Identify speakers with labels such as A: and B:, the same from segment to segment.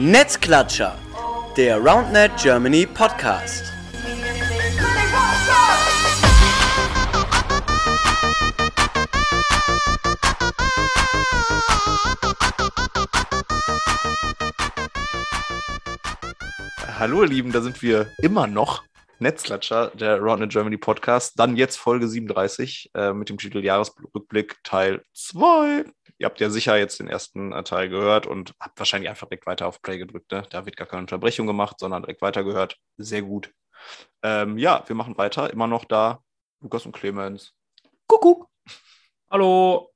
A: Netzklatscher, der RoundNet Germany Podcast.
B: Hallo ihr Lieben, da sind wir immer noch. Netzklatscher, der RoundNet Germany Podcast. Dann jetzt Folge 37 äh, mit dem Titel Jahresrückblick Teil 2. Ihr habt ja sicher jetzt den ersten äh, Teil gehört und habt wahrscheinlich einfach direkt weiter auf Play gedrückt. Ne? Da wird gar keine Unterbrechung gemacht, sondern direkt weitergehört. Sehr gut. Ähm, ja, wir machen weiter. Immer noch da. Lukas und Clemens. Kuckuck.
C: Hallo.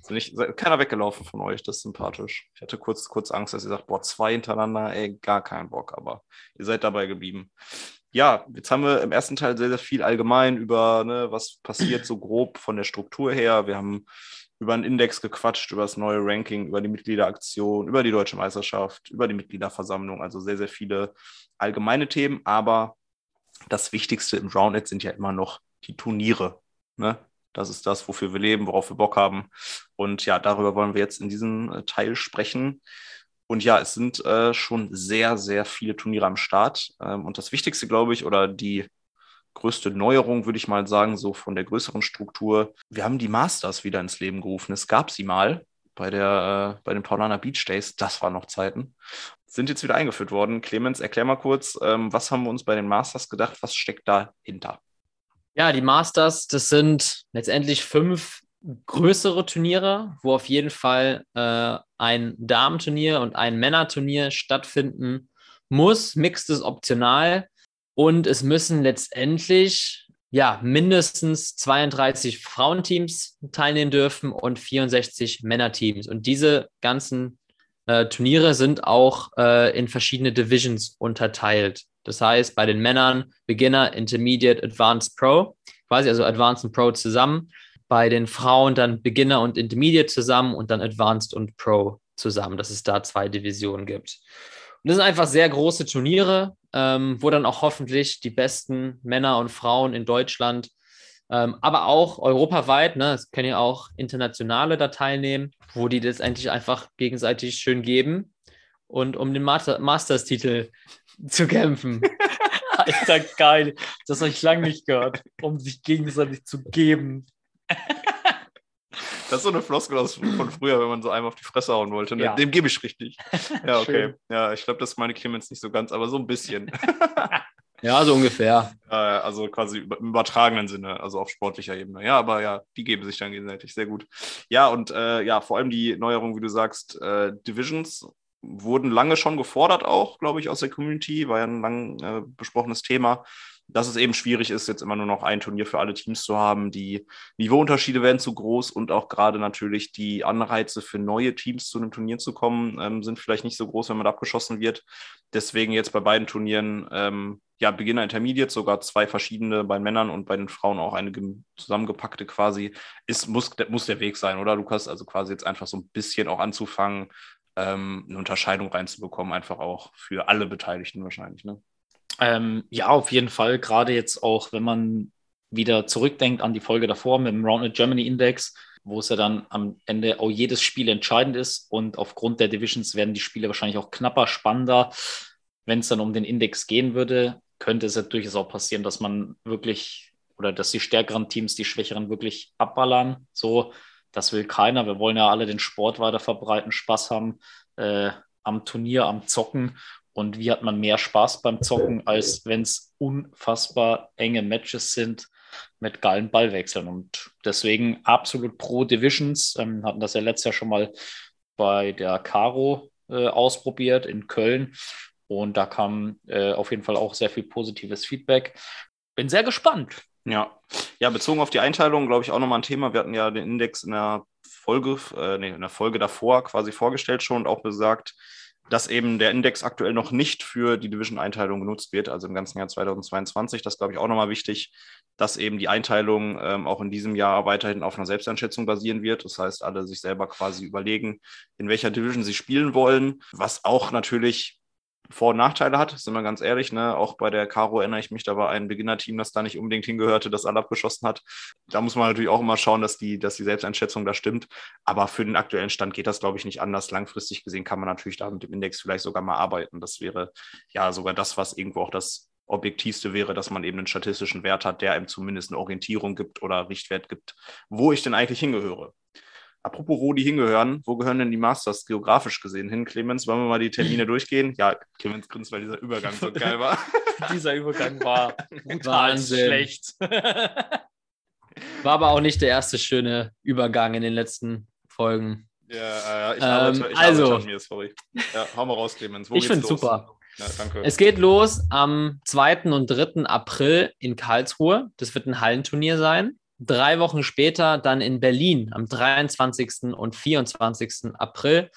B: Ist nicht, keiner weggelaufen von euch, das ist sympathisch. Ich hatte kurz, kurz Angst, dass ihr sagt, boah, zwei hintereinander, ey, gar keinen Bock, aber ihr seid dabei geblieben. Ja, jetzt haben wir im ersten Teil sehr, sehr viel allgemein über, ne, was passiert so grob von der Struktur her. Wir haben über einen Index gequatscht, über das neue Ranking, über die Mitgliederaktion, über die deutsche Meisterschaft, über die Mitgliederversammlung, also sehr, sehr viele allgemeine Themen. Aber das Wichtigste im Roundnet sind ja immer noch die Turniere. Ne? Das ist das, wofür wir leben, worauf wir Bock haben. Und ja, darüber wollen wir jetzt in diesem äh, Teil sprechen. Und ja, es sind äh, schon sehr, sehr viele Turniere am Start. Ähm, und das Wichtigste, glaube ich, oder die größte Neuerung, würde ich mal sagen, so von der größeren Struktur. Wir haben die Masters wieder ins Leben gerufen. Es gab sie mal bei, der, äh, bei den Paulaner Beach Days. Das waren noch Zeiten. Sind jetzt wieder eingeführt worden. Clemens, erklär mal kurz, ähm, was haben wir uns bei den Masters gedacht? Was steckt dahinter?
C: Ja, die Masters, das sind letztendlich fünf größere Turniere, wo auf jeden Fall äh, ein Damenturnier und ein Männerturnier stattfinden muss. Mixed ist optional. Und es müssen letztendlich ja, mindestens 32 Frauenteams teilnehmen dürfen und 64 Männerteams. Und diese ganzen äh, Turniere sind auch äh, in verschiedene Divisions unterteilt. Das heißt, bei den Männern Beginner, Intermediate, Advanced Pro, quasi also Advanced und Pro zusammen. Bei den Frauen dann Beginner und Intermediate zusammen und dann Advanced und Pro zusammen, dass es da zwei Divisionen gibt. Und das sind einfach sehr große Turniere, ähm, wo dann auch hoffentlich die besten Männer und Frauen in Deutschland, ähm, aber auch europaweit, ne, es können ja auch internationale da teilnehmen, wo die das endlich einfach gegenseitig schön geben und um den Master Masters-Titel zu kämpfen. Alter, geil. Das habe ich lange nicht gehört, um sich gegenseitig zu geben.
B: Das ist so eine Floskel aus, von früher, wenn man so einem auf die Fresse hauen wollte. Ne? Ja. Dem gebe ich richtig. Ja, okay. Ja, ich glaube, das meine Clemens nicht so ganz, aber so ein bisschen.
C: ja, so ungefähr.
B: also quasi im übertragenen Sinne, also auf sportlicher Ebene. Ja, aber ja, die geben sich dann gegenseitig sehr gut. Ja, und äh, ja, vor allem die Neuerung, wie du sagst, äh, Divisions wurden lange schon gefordert, auch, glaube ich, aus der Community, war ja ein lang äh, besprochenes Thema dass es eben schwierig ist, jetzt immer nur noch ein Turnier für alle Teams zu haben. Die Niveauunterschiede werden zu groß und auch gerade natürlich die Anreize für neue Teams zu einem Turnier zu kommen, ähm, sind vielleicht nicht so groß, wenn man abgeschossen wird. Deswegen jetzt bei beiden Turnieren, ähm, ja, Beginner Intermediate, sogar zwei verschiedene bei Männern und bei den Frauen auch eine zusammengepackte quasi, ist, muss, muss der Weg sein, oder Lukas? Also quasi jetzt einfach so ein bisschen auch anzufangen, ähm, eine Unterscheidung reinzubekommen, einfach auch für alle Beteiligten wahrscheinlich, ne?
D: Ähm, ja, auf jeden Fall. Gerade jetzt auch, wenn man wieder zurückdenkt an die Folge davor mit dem Rounded Germany Index, wo es ja dann am Ende auch jedes Spiel entscheidend ist. Und aufgrund der Divisions werden die Spiele wahrscheinlich auch knapper, spannender. Wenn es dann um den Index gehen würde, könnte es ja durchaus auch passieren, dass man wirklich oder dass die stärkeren Teams die schwächeren wirklich abballern. So, das will keiner. Wir wollen ja alle den Sport weiter verbreiten, Spaß haben äh, am Turnier, am Zocken. Und wie hat man mehr Spaß beim Zocken, als wenn es unfassbar enge Matches sind mit geilen Ballwechseln. Und deswegen absolut pro Divisions. Ähm, hatten das ja letztes Jahr schon mal bei der Caro äh, ausprobiert in Köln. Und da kam äh, auf jeden Fall auch sehr viel positives Feedback. Bin sehr gespannt.
B: Ja, ja bezogen auf die Einteilung, glaube ich, auch nochmal ein Thema. Wir hatten ja den Index in der Folge, äh, nee, in der Folge davor quasi vorgestellt schon und auch gesagt, dass eben der Index aktuell noch nicht für die Division-Einteilung genutzt wird, also im ganzen Jahr 2022. Das glaube ich auch nochmal wichtig, dass eben die Einteilung ähm, auch in diesem Jahr weiterhin auf einer Selbsteinschätzung basieren wird. Das heißt, alle sich selber quasi überlegen, in welcher Division sie spielen wollen, was auch natürlich Vor- und Nachteile hat, sind wir ganz ehrlich. Ne? Auch bei der Caro erinnere ich mich, da war ein Beginnerteam, das da nicht unbedingt hingehörte, das alle abgeschossen hat. Da muss man natürlich auch immer schauen, dass die, dass die Selbsteinschätzung da stimmt. Aber für den aktuellen Stand geht das, glaube ich, nicht anders. Langfristig gesehen kann man natürlich da mit dem Index vielleicht sogar mal arbeiten. Das wäre ja sogar das, was irgendwo auch das objektivste wäre, dass man eben einen statistischen Wert hat, der einem zumindest eine Orientierung gibt oder Richtwert gibt, wo ich denn eigentlich hingehöre. Apropos, wo die hingehören, wo gehören denn die Masters geografisch gesehen hin? Clemens, wollen wir mal die Termine durchgehen? Ja, Clemens grinst, weil dieser Übergang so geil war.
D: Dieser Übergang war brutal
C: Wahnsinn.
D: schlecht.
C: War aber auch nicht der erste schöne Übergang in den letzten Folgen.
B: Ja, äh, ich
C: Ähm,
B: arbeite, ich
C: also.
B: arbeite an mir, sorry. Ja, hau mal raus, Clemens. Wo
C: Ich
B: los?
C: super.
B: Ja, danke.
C: Es geht los am 2. und 3. April in Karlsruhe. Das wird ein Hallenturnier sein. Drei Wochen später dann in Berlin am 23. und 24. April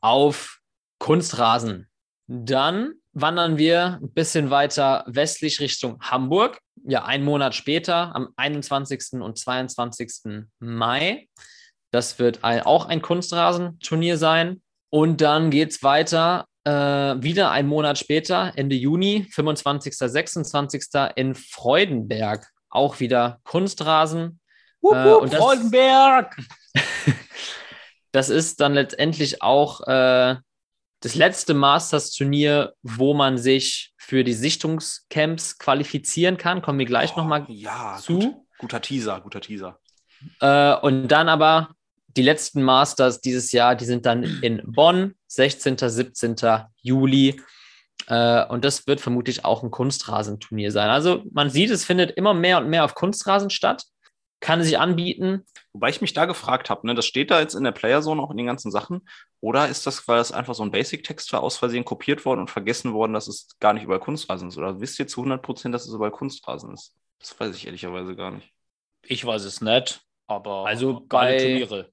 C: auf Kunstrasen. Dann wandern wir ein bisschen weiter westlich Richtung Hamburg. Ja, einen Monat später, am 21. und 22. Mai. Das wird auch ein Kunstrasenturnier sein. Und dann geht es weiter, äh, wieder einen Monat später, Ende Juni, 25. 26. in Freudenberg. Auch wieder Kunstrasen.
D: Wupp,
C: Äh,
D: wupp,
C: und das-
D: Freudenberg!
C: Das ist dann letztendlich auch äh, das letzte Masters-Turnier, wo man sich für die Sichtungscamps qualifizieren kann. Kommen wir gleich
B: Oh,
C: nochmal
B: ja,
C: zu.
B: Gut, guter Teaser, guter Teaser.
C: Äh, und dann aber die letzten Masters dieses Jahr, die sind dann in Bonn, 16. 17. Juli. Äh, und das wird vermutlich auch ein Kunstrasenturnier sein. Also man sieht, es findet immer mehr und mehr auf Kunstrasen statt. Kann sich anbieten.
B: Wobei ich mich da gefragt habe, ne, das steht da jetzt in der Playerzone auch in den ganzen Sachen. Oder ist das, weil das einfach so ein Basic-Text war, aus Versehen kopiert worden und vergessen worden, dass es gar nicht überall Kunstrasen ist? Oder wisst ihr zu 100 Prozent, dass es überall Kunstrasen ist? Das weiß ich ehrlicherweise gar nicht.
D: Ich weiß es nicht, aber
C: Also
D: geile
C: bei-
D: Turniere.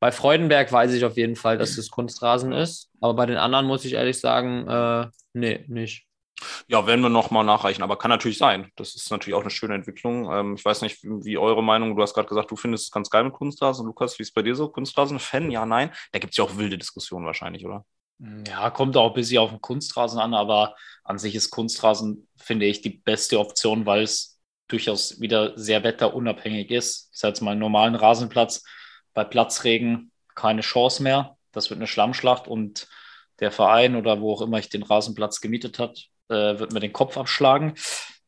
C: Bei Freudenberg weiß ich auf jeden Fall, dass es Kunstrasen ist. Aber bei den anderen muss ich ehrlich sagen, äh, nee, nicht.
B: Ja, werden wir nochmal nachreichen, aber kann natürlich sein. Das ist natürlich auch eine schöne Entwicklung. Ähm, ich weiß nicht, wie, wie eure Meinung, du hast gerade gesagt, du findest es ganz geil mit Kunstrasen. Lukas, wie ist es bei dir so? Kunstrasen-Fan? Ja, nein? Da gibt es ja auch wilde Diskussionen wahrscheinlich, oder?
D: Ja, kommt auch ein bisschen auf den Kunstrasen an, aber an sich ist Kunstrasen, finde ich, die beste Option, weil es durchaus wieder sehr wetterunabhängig ist. Ich sage jetzt mal, einen normalen Rasenplatz bei Platzregen keine Chance mehr. Das wird eine Schlammschlacht und der Verein oder wo auch immer ich den Rasenplatz gemietet hat, äh, wird mir den Kopf abschlagen.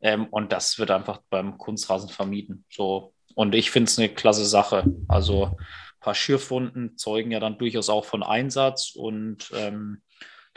D: Ähm, und das wird einfach beim Kunstrasen vermieden. So. Und ich finde es eine klasse Sache. Also ein paar Schürfwunden zeugen ja dann durchaus auch von Einsatz und ähm,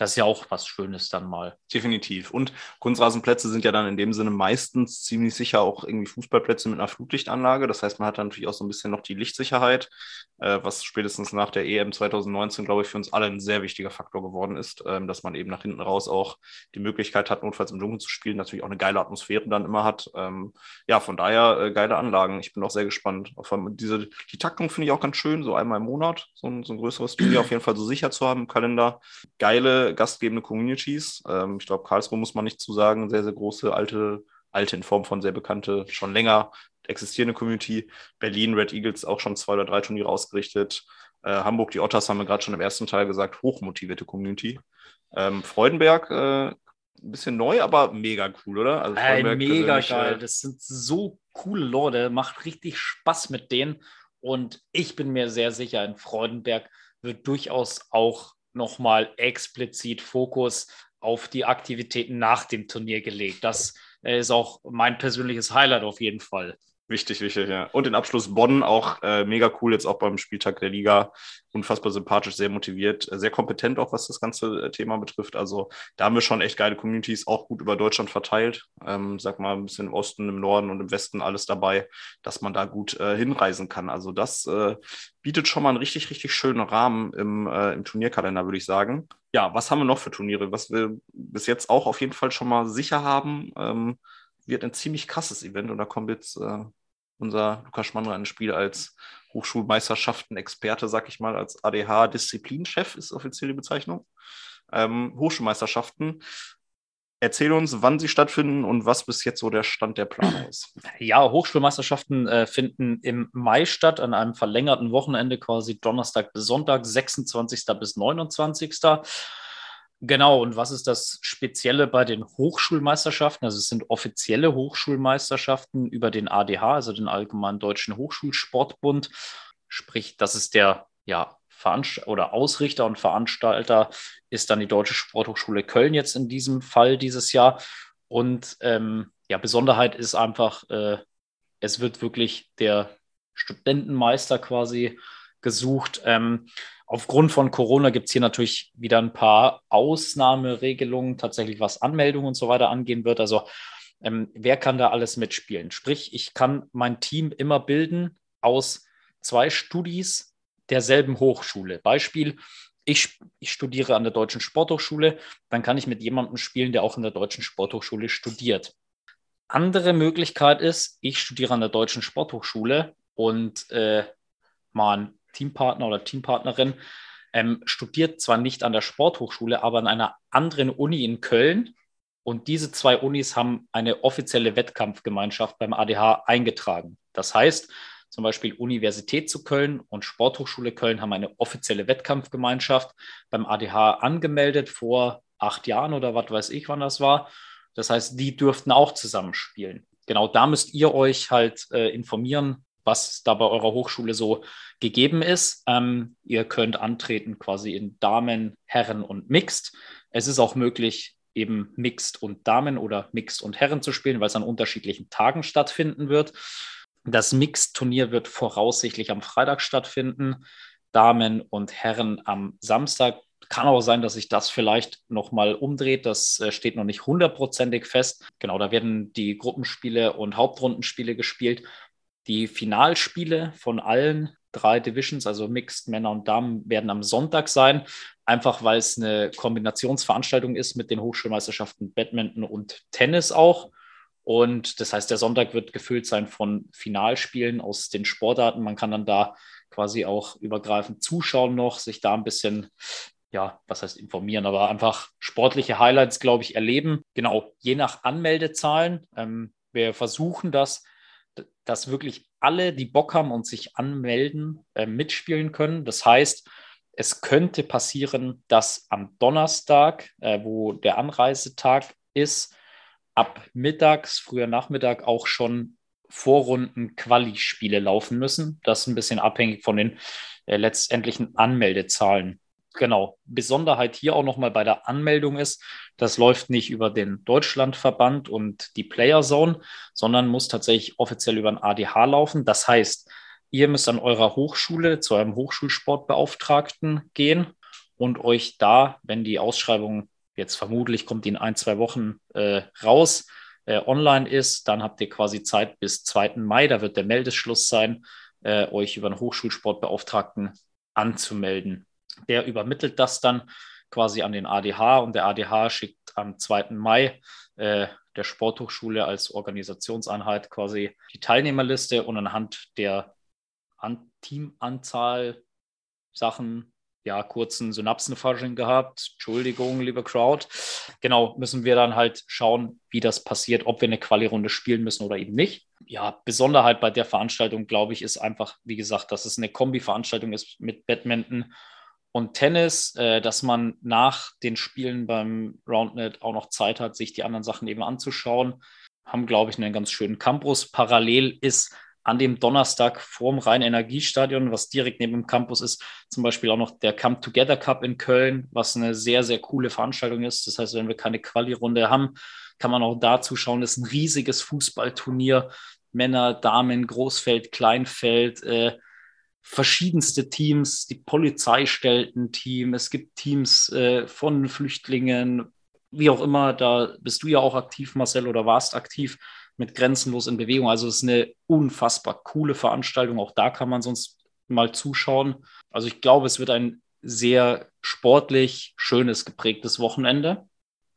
D: das ist ja auch was Schönes dann mal.
B: Definitiv. Und Kunstrasenplätze sind ja dann in dem Sinne meistens ziemlich sicher auch irgendwie Fußballplätze mit einer Flutlichtanlage. Das heißt, man hat dann natürlich auch so ein bisschen noch die Lichtsicherheit, äh, was spätestens nach der EM 2019, glaube ich, für uns alle ein sehr wichtiger Faktor geworden ist, ähm, dass man eben nach hinten raus auch die Möglichkeit hat, notfalls im Dunkeln zu spielen, natürlich auch eine geile Atmosphäre dann immer hat. Ähm, ja, von daher äh, geile Anlagen. Ich bin auch sehr gespannt. Allem diese, die Taktung finde ich auch ganz schön, so einmal im Monat, so ein, so ein größeres Turnier auf jeden Fall so sicher zu haben im Kalender. Geile gastgebende Communities. Ähm, ich glaube, Karlsruhe muss man nicht zu sagen. Sehr, sehr große, alte, alte in Form von sehr bekannte, schon länger existierende Community. Berlin, Red Eagles auch schon zwei oder drei Turniere ausgerichtet. Äh, Hamburg, die Otters haben wir gerade schon im ersten Teil gesagt, hochmotivierte Community. Ähm, Freudenberg, äh, ein bisschen neu, aber mega cool, oder? Also Freudenberg
D: mega geil.
B: äh,
D: Das sind so coole Leute. Macht richtig Spaß mit denen. Und ich bin mir sehr sicher, in Freudenberg wird durchaus auch nochmal explizit Fokus auf die Aktivitäten nach dem Turnier gelegt. Das äh, ist auch mein persönliches Highlight auf jeden Fall.
B: Wichtig, wichtig, ja. Und den Abschluss Bonn auch äh, mega cool, jetzt auch beim Spieltag der Liga. Unfassbar sympathisch, sehr motiviert, äh, sehr kompetent auch, was das ganze äh, Thema betrifft. Also da haben wir schon echt geile Communities, auch gut über Deutschland verteilt. Ähm, sag mal, ein bisschen im Osten, im Norden und im Westen alles dabei, dass man da gut äh, hinreisen kann. Also das äh, bietet schon mal einen richtig, richtig schönen Rahmen im, äh, im Turnierkalender, würde ich sagen. Ja, was haben wir noch für Turniere? Was wir bis jetzt auch auf jeden Fall schon mal sicher haben, ähm, wird ein ziemlich krasses Event und da kommt jetzt äh, unser Lukas Schmandra ins Spiel als Hochschulmeisterschaften-Experte, sag ich mal, als ADH-Disziplinchef ist offiziell die Bezeichnung. Ähm, Hochschulmeisterschaften. Erzähl uns, wann sie stattfinden und was bis jetzt so der Stand der Planung ist.
D: Ja, Hochschulmeisterschaften äh, finden im Mai statt, an einem verlängerten Wochenende, quasi Donnerstag bis Sonntag, 26. bis 29. Genau, und was ist das Spezielle bei den Hochschulmeisterschaften? Also es sind offizielle Hochschulmeisterschaften über den ADH, also den Allgemeinen Deutschen Hochschulsportbund. Sprich, das ist der ja, Veranst oder Ausrichter und Veranstalter ist dann die Deutsche Sporthochschule Köln jetzt in diesem Fall dieses Jahr. Und ähm, ja, Besonderheit ist einfach, äh, es wird wirklich der Studentenmeister quasi gesucht. Ähm, aufgrund von Corona gibt es hier natürlich wieder ein paar Ausnahmeregelungen, tatsächlich was Anmeldungen und so weiter angehen wird. Also ähm, wer kann da alles mitspielen? Sprich, ich kann mein Team immer bilden aus zwei Studis derselben Hochschule. Beispiel, ich, ich, studiere an der Deutschen Sporthochschule, dann kann ich mit jemandem spielen, der auch in der Deutschen Sporthochschule studiert. Andere Möglichkeit ist, ich studiere an der Deutschen Sporthochschule und äh, mein Teampartner oder Teampartnerin ähm, studiert zwar nicht an der Sporthochschule, aber an einer anderen Uni in Köln. Und diese zwei Unis haben eine offizielle Wettkampfgemeinschaft beim ADH eingetragen. Das heißt, zum Beispiel Universität zu Köln und Sporthochschule Köln haben eine offizielle Wettkampfgemeinschaft beim ADH angemeldet vor acht Jahren oder was weiß ich, wann das war. Das heißt, die dürften auch zusammenspielen. Genau da müsst ihr euch halt äh, informieren, was da bei eurer Hochschule so gegeben ist. Ähm, ihr könnt antreten quasi in Damen, Herren und Mixed. Es ist auch möglich, eben Mixed und Damen oder Mixed und Herren zu spielen, weil es an unterschiedlichen Tagen stattfinden wird. Das Mixed-Turnier wird voraussichtlich am Freitag stattfinden, Damen und Herren am Samstag. Kann auch sein, dass sich das vielleicht nochmal umdreht. Das äh, steht noch nicht hundertprozentig fest. Genau, da werden die Gruppenspiele und Hauptrundenspiele gespielt. Die Finalspiele von allen drei Divisions, also Mixed, Männer und Damen, werden am Sonntag sein, einfach weil es eine Kombinationsveranstaltung ist mit den Hochschulmeisterschaften Badminton und Tennis auch. Und das heißt, der Sonntag wird gefüllt sein von Finalspielen aus den Sportarten. Man kann dann da quasi auch übergreifend zuschauen noch, sich da ein bisschen, ja, was heißt informieren, aber einfach sportliche Highlights, glaube ich, erleben. Genau, je nach Anmeldezahlen. Ähm, wir versuchen das dass wirklich alle, die Bock haben und sich anmelden, äh, mitspielen können. Das heißt, es könnte passieren, dass am Donnerstag, äh, wo der Anreisetag ist, ab mittags, früher Nachmittag auch schon Vorrunden Quali-Spiele laufen müssen. Das ist ein bisschen abhängig von den äh, letztendlichen Anmeldezahlen genau, Besonderheit hier auch nochmal bei der Anmeldung ist, das läuft nicht über den Deutschlandverband und die Player Zone, sondern muss tatsächlich offiziell über ein ADH laufen. Das heißt, ihr müsst an eurer Hochschule zu eurem Hochschulsportbeauftragten gehen und euch da, wenn die Ausschreibung jetzt vermutlich kommt in ein, zwei Wochen äh, raus, äh, online ist, dann habt ihr quasi Zeit bis 2. Mai, da wird der Meldeschluss sein, äh, euch über einen Hochschulsportbeauftragten anzumelden. Der übermittelt das dann quasi an den ADH und der ADH schickt am 2. Mai äh, der Sporthochschule als Organisationseinheit quasi die Teilnehmerliste und anhand der an Teamanzahl Sachen, ja, kurzen Synapsenfasching gehabt. Entschuldigung, liebe Crowd. Genau, müssen wir dann halt schauen, wie das passiert, ob wir eine Quali-Runde spielen müssen oder eben nicht. Ja, Besonderheit bei der Veranstaltung, glaube ich, ist einfach, wie gesagt, dass es eine Kombi-Veranstaltung ist mit Badminton und Tennis, äh, dass man nach den Spielen beim Roundnet auch noch Zeit hat, sich die anderen Sachen eben anzuschauen. Haben, glaube ich, einen ganz schönen Campus. Parallel ist an dem Donnerstag vorm Rhein-Energiestadion, was direkt neben dem Campus ist, zum Beispiel auch noch der Come Together Cup in Köln, was eine sehr, sehr coole Veranstaltung ist. Das heißt, wenn wir keine Quali-Runde haben, kann man auch da zuschauen. Das ist ein riesiges Fußballturnier. Männer, Damen, Großfeld, Kleinfeld, äh, verschiedenste Teams. Die Polizei stellt ein Team, es gibt Teams äh, von Flüchtlingen, wie auch immer. Da bist du ja auch aktiv, Marcel, oder warst aktiv mit Grenzenlos in Bewegung. Also es ist eine unfassbar coole Veranstaltung. Auch da kann man sonst mal zuschauen. Also ich glaube, es wird ein sehr sportlich, schönes, geprägtes Wochenende.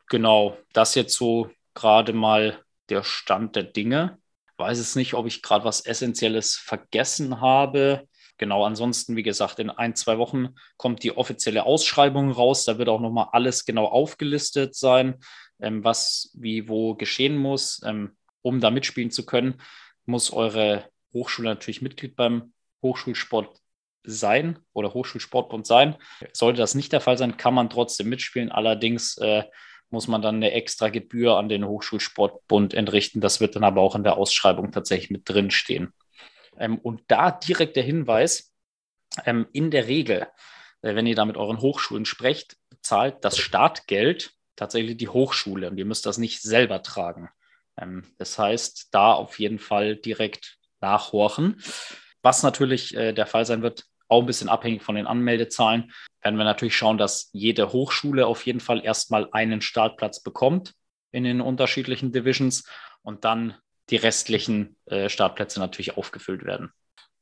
D: Genau, das jetzt so gerade mal der Stand der Dinge. Weiß es nicht, ob ich gerade was Essentielles vergessen habe. Genau, ansonsten, wie gesagt, in ein, zwei Wochen kommt die offizielle Ausschreibung raus. Da wird auch nochmal alles genau aufgelistet sein, ähm, was wie wo geschehen muss. Ähm, um da mitspielen zu können, muss eure Hochschule natürlich Mitglied beim Hochschulsport sein oder Hochschulsportbund sein. Sollte das nicht der Fall sein, kann man trotzdem mitspielen. Allerdings äh, muss man dann eine extra Gebühr an den Hochschulsportbund entrichten. Das wird dann aber auch in der Ausschreibung tatsächlich mit drin stehen. Ähm, und da direkt der Hinweis, ähm, in der Regel, äh, wenn ihr da mit euren Hochschulen sprecht, zahlt das Startgeld tatsächlich die Hochschule und ihr müsst das nicht selber tragen. Ähm, das heißt, da auf jeden Fall direkt nachhorchen. Was natürlich äh, der Fall sein wird, auch ein bisschen abhängig von den Anmeldezahlen, werden wir natürlich schauen, dass jede Hochschule auf jeden Fall erstmal einen Startplatz bekommt in den unterschiedlichen Divisions und dann die restlichen äh, Startplätze natürlich aufgefüllt werden.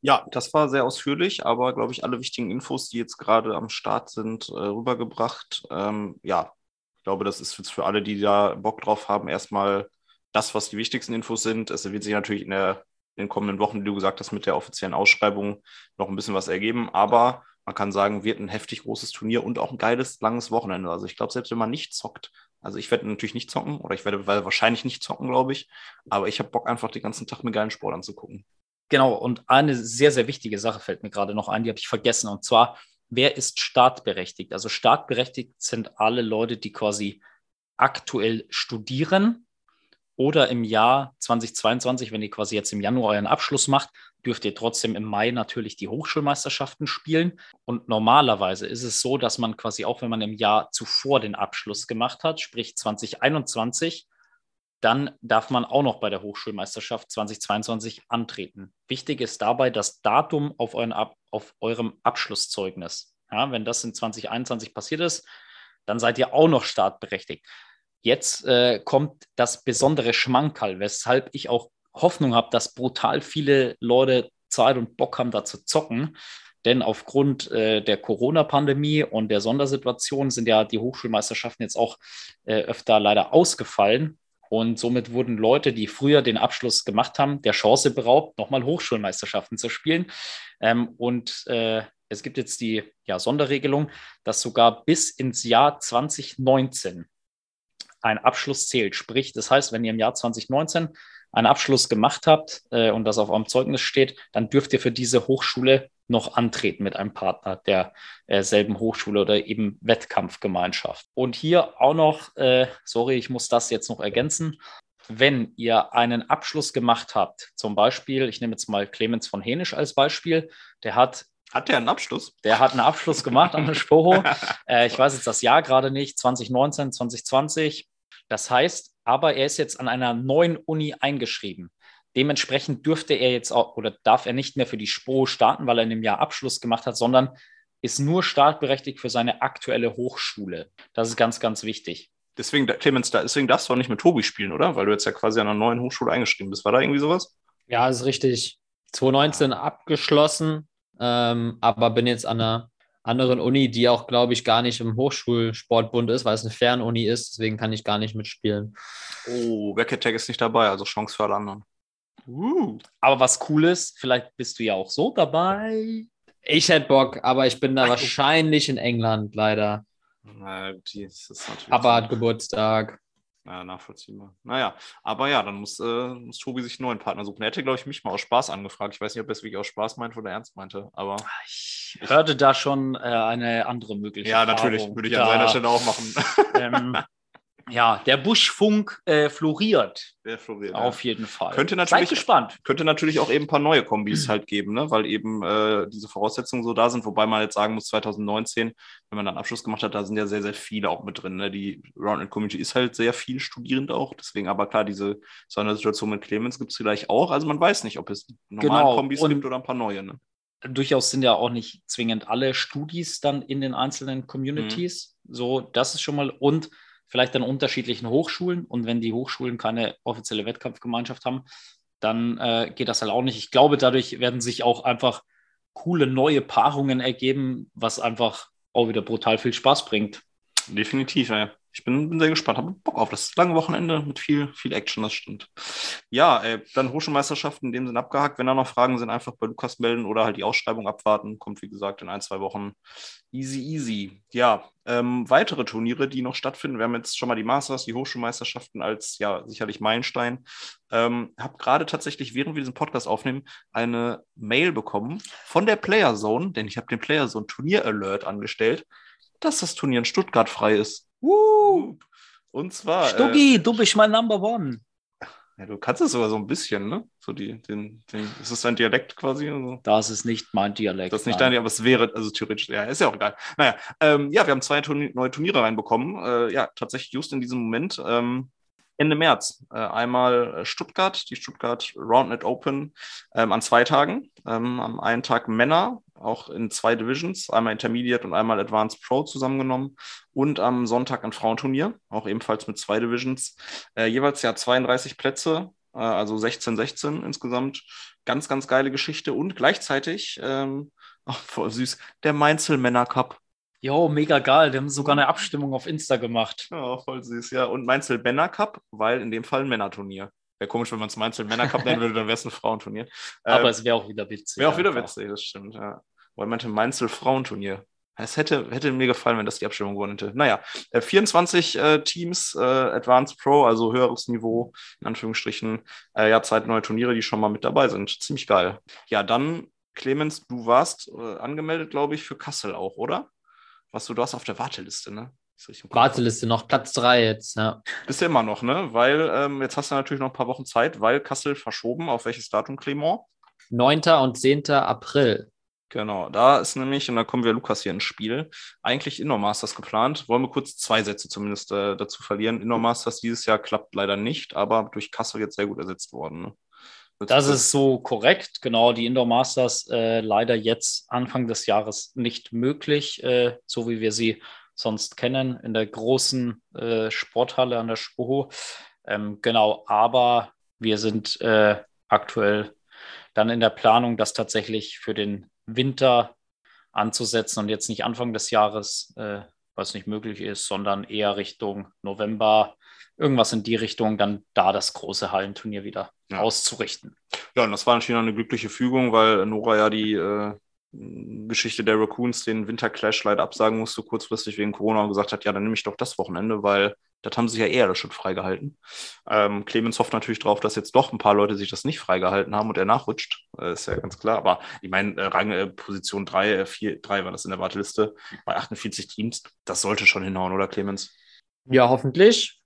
B: Ja, das war sehr ausführlich, aber glaube ich, alle wichtigen Infos, die jetzt gerade am Start sind, äh, rübergebracht. Ähm, ja, ich glaube, das ist jetzt für alle, die da Bock drauf haben, erstmal das, was die wichtigsten Infos sind. Es wird sich natürlich in, der, in den kommenden Wochen, wie du gesagt hast, mit der offiziellen Ausschreibung noch ein bisschen was ergeben. Aber man kann sagen, wird ein heftig großes Turnier und auch ein geiles, langes Wochenende. Also ich glaube, selbst wenn man nicht zockt, also ich werde natürlich nicht zocken oder ich werde wahrscheinlich nicht zocken, glaube ich. Aber ich habe Bock einfach den ganzen Tag mit geilen Sport anzugucken.
D: Genau, und eine sehr, sehr wichtige Sache fällt mir gerade noch ein, die habe ich vergessen. Und zwar, wer ist startberechtigt? Also startberechtigt sind alle Leute, die quasi aktuell studieren oder im Jahr 2022, wenn ihr quasi jetzt im Januar euren Abschluss macht, dürft ihr trotzdem im Mai natürlich die Hochschulmeisterschaften spielen. Und normalerweise ist es so, dass man quasi auch, wenn man im Jahr zuvor den Abschluss gemacht hat, sprich 2021, dann darf man auch noch bei der Hochschulmeisterschaft 2022 antreten. Wichtig ist dabei das Datum auf, euren, auf eurem Abschlusszeugnis. Ja, wenn das in 2021 passiert ist, dann seid ihr auch noch startberechtigt. Jetzt äh, kommt das besondere Schmankerl, weshalb ich auch Hoffnung habe, dass brutal viele Leute Zeit und Bock haben, da zu zocken. Denn aufgrund äh, der Corona-Pandemie und der Sondersituation sind ja die Hochschulmeisterschaften jetzt auch äh, öfter leider ausgefallen. Und somit wurden Leute, die früher den Abschluss gemacht haben, der Chance beraubt, nochmal Hochschulmeisterschaften zu spielen. Ähm, und äh, es gibt jetzt die ja, Sonderregelung, dass sogar bis ins Jahr 2019 ein Abschluss zählt. Sprich, das heißt, wenn ihr im Jahr 2019 einen Abschluss gemacht habt äh, und das auf eurem Zeugnis steht, dann dürft ihr für diese Hochschule noch antreten mit einem Partner derselben äh, Hochschule oder eben Wettkampfgemeinschaft. Und hier auch noch, äh, sorry, ich muss das jetzt noch ergänzen. Wenn ihr einen Abschluss gemacht habt, zum Beispiel, ich nehme jetzt mal Clemens von Henisch als Beispiel, der hat
B: hat der einen Abschluss?
D: Der hat einen Abschluss gemacht an der Spoho. äh, ich weiß jetzt das Jahr gerade nicht, 2019, 2020. Das heißt, aber er ist jetzt an einer neuen Uni eingeschrieben. Dementsprechend dürfte er jetzt auch oder darf er nicht mehr für die SPO starten, weil er in dem Jahr Abschluss gemacht hat, sondern ist nur startberechtigt für seine aktuelle Hochschule. Das ist ganz, ganz wichtig.
B: Deswegen, Clemens, deswegen darfst du auch nicht mit Tobi spielen, oder? Weil du jetzt ja quasi an einer neuen Hochschule eingeschrieben bist. War da irgendwie sowas?
C: Ja, ist richtig. 2019 abgeschlossen, ähm, aber bin jetzt an einer anderen Uni, die auch, glaube ich, gar nicht im Hochschulsportbund ist, weil es eine Fernuni ist. Deswegen kann ich gar nicht mitspielen.
B: Oh, Tag ist nicht dabei, also Chance für alle anderen.
D: Uh. Aber was cool ist, vielleicht bist du ja auch so dabei.
C: Ich hätte Bock, aber ich bin da Ach, wahrscheinlich in England, leider.
B: Na, die ist natürlich
C: aber hat Geburtstag.
B: Ja, nachvollziehbar. Naja, aber ja, dann muss, äh, muss Tobi sich einen neuen Partner suchen. Er hätte, glaube ich, mich mal aus Spaß angefragt. Ich weiß nicht, ob er es wirklich aus Spaß meinte oder ernst meinte, aber. Ah,
D: ich, ich hörte da schon äh, eine andere Möglichkeit.
B: Ja, natürlich, würde ich ja. an seiner Stelle auch machen. Ähm,
D: ja, der Buschfunk äh, floriert.
B: Der floriert.
D: Auf ja. jeden Fall.
B: Könnte natürlich, Seid gespannt. Könnte natürlich auch eben ein paar neue Kombis halt geben, ne? weil eben äh, diese Voraussetzungen so da sind. Wobei man jetzt sagen muss, 2019, wenn man dann Abschluss gemacht hat, da sind ja sehr, sehr viele auch mit drin. Ne? Die Roundnet Community ist halt sehr viel studierend auch. Deswegen aber klar, diese Sondersituation mit Clemens gibt es vielleicht auch. Also man weiß nicht, ob es normale genau. Kombis Und gibt oder ein paar neue. Ne?
D: Durchaus sind ja auch nicht zwingend alle Studis dann in den einzelnen Communities. Mhm. So, das ist schon mal. Und vielleicht an unterschiedlichen Hochschulen. Und wenn die Hochschulen keine offizielle Wettkampfgemeinschaft haben, dann äh, geht das halt auch nicht. Ich glaube, dadurch werden sich auch einfach coole neue Paarungen ergeben, was einfach auch wieder brutal viel Spaß bringt.
B: Definitiv, ja. Ich bin, bin sehr gespannt, habe Bock auf das lange Wochenende mit viel, viel Action, das stimmt. Ja, äh, dann Hochschulmeisterschaften in dem sind abgehakt. Wenn da noch Fragen sind, einfach bei Lukas melden oder halt die Ausschreibung abwarten. Kommt, wie gesagt, in ein, zwei Wochen. Easy, easy. Ja, ähm, weitere Turniere, die noch stattfinden. Wir haben jetzt schon mal die Masters, die Hochschulmeisterschaften als ja sicherlich Meilenstein. Ähm, habe gerade tatsächlich, während wir diesen Podcast aufnehmen, eine Mail bekommen von der Player Zone, denn ich habe den Player Zone Turnier Alert angestellt, dass das Turnier in Stuttgart frei ist.
D: Woo!
B: Und zwar.
D: Stuggi, äh, du bist mein Number One.
B: Ja, du kannst es sogar so ein bisschen, ne? So die, den, den, ist es dein Dialekt quasi? Also?
D: Das ist nicht mein Dialekt.
B: Das ist nicht dein Dialekt, aber es wäre, also theoretisch, ja, ist ja auch egal. Naja, ähm, ja, wir haben zwei Turnier, neue Turniere reinbekommen. Äh, ja, tatsächlich just in diesem Moment. Ähm, Ende März. Äh, einmal Stuttgart, die Stuttgart Roundnet Open ähm, an zwei Tagen. Ähm, am einen Tag Männer, auch in zwei Divisions, einmal Intermediate und einmal Advanced Pro zusammengenommen. Und am Sonntag ein Frauenturnier, auch ebenfalls mit zwei Divisions. Äh, jeweils ja 32 Plätze, äh, also 16, 16 insgesamt. Ganz, ganz geile Geschichte. Und gleichzeitig, ähm, oh, voll süß, der Mainzel Männer Cup.
D: Jo, mega geil. Die haben sogar eine Abstimmung auf Insta gemacht.
B: Ja, voll süß, ja. Und Mainzel Männer Cup, weil in dem Fall ein Männerturnier. Wäre komisch, wenn man es Mainzel Männer Cup nennen würde, dann wäre es ein Frauenturnier.
D: Aber ähm, es wäre auch wieder witzig.
B: Wäre auch wieder einfach. witzig, das stimmt, ja. Weil meinte Mainzel Frauenturnier. Es hätte, hätte mir gefallen, wenn das die Abstimmung gewonnen hätte. Naja, 24 äh, äh, Teams, äh, Advanced Pro, also höheres Niveau, in Anführungsstrichen. Äh, ja, Zeit neue Turniere, die schon mal mit dabei sind. Ziemlich geil. Ja, dann, Clemens, du warst äh, angemeldet, glaube ich, für Kassel auch, oder? Was du, du hast auf der Warteliste, ne?
C: Warteliste noch, Platz 3 jetzt, ja.
B: Bist du immer noch, ne? Weil ähm, jetzt hast du natürlich noch ein paar Wochen Zeit, weil Kassel verschoben. Auf welches Datum, Clement?
C: 9. und 10. April.
B: Genau, da ist nämlich, und da kommen wir Lukas hier ins Spiel, eigentlich Indoor Masters geplant. Wollen wir kurz zwei Sätze zumindest äh, dazu verlieren. Indoor Masters dieses Jahr klappt leider nicht, aber durch Kassel jetzt sehr gut ersetzt worden. Ne?
D: Das ist so korrekt, genau. Die Indoor Masters äh, leider jetzt Anfang des Jahres nicht möglich, äh, so wie wir sie sonst kennen, in der großen äh, Sporthalle an der Spoho. Ähm, genau, aber wir sind äh, aktuell dann in der Planung, das tatsächlich für den Winter anzusetzen und jetzt nicht Anfang des Jahres, äh, was nicht möglich ist, sondern eher Richtung November, irgendwas in die Richtung, dann da das große Hallenturnier wieder ja. auszurichten.
B: Ja, und das war natürlich eine glückliche Fügung, weil Nora ja die äh, Geschichte der Raccoons den Winterclash leider absagen musste, kurzfristig wegen Corona und gesagt hat, ja, dann nehme ich doch das Wochenende, weil das haben sie ja eher das schon freigehalten. Ähm, Clemens hofft natürlich darauf, dass jetzt doch ein paar Leute sich das nicht freigehalten haben und er nachrutscht. Äh, ist ja ganz klar. Aber ich meine, äh, Rang äh, Position 3, 4, 3 war das in der Warteliste bei 48 Teams. Das sollte schon hinhauen, oder Clemens?
C: Ja, hoffentlich.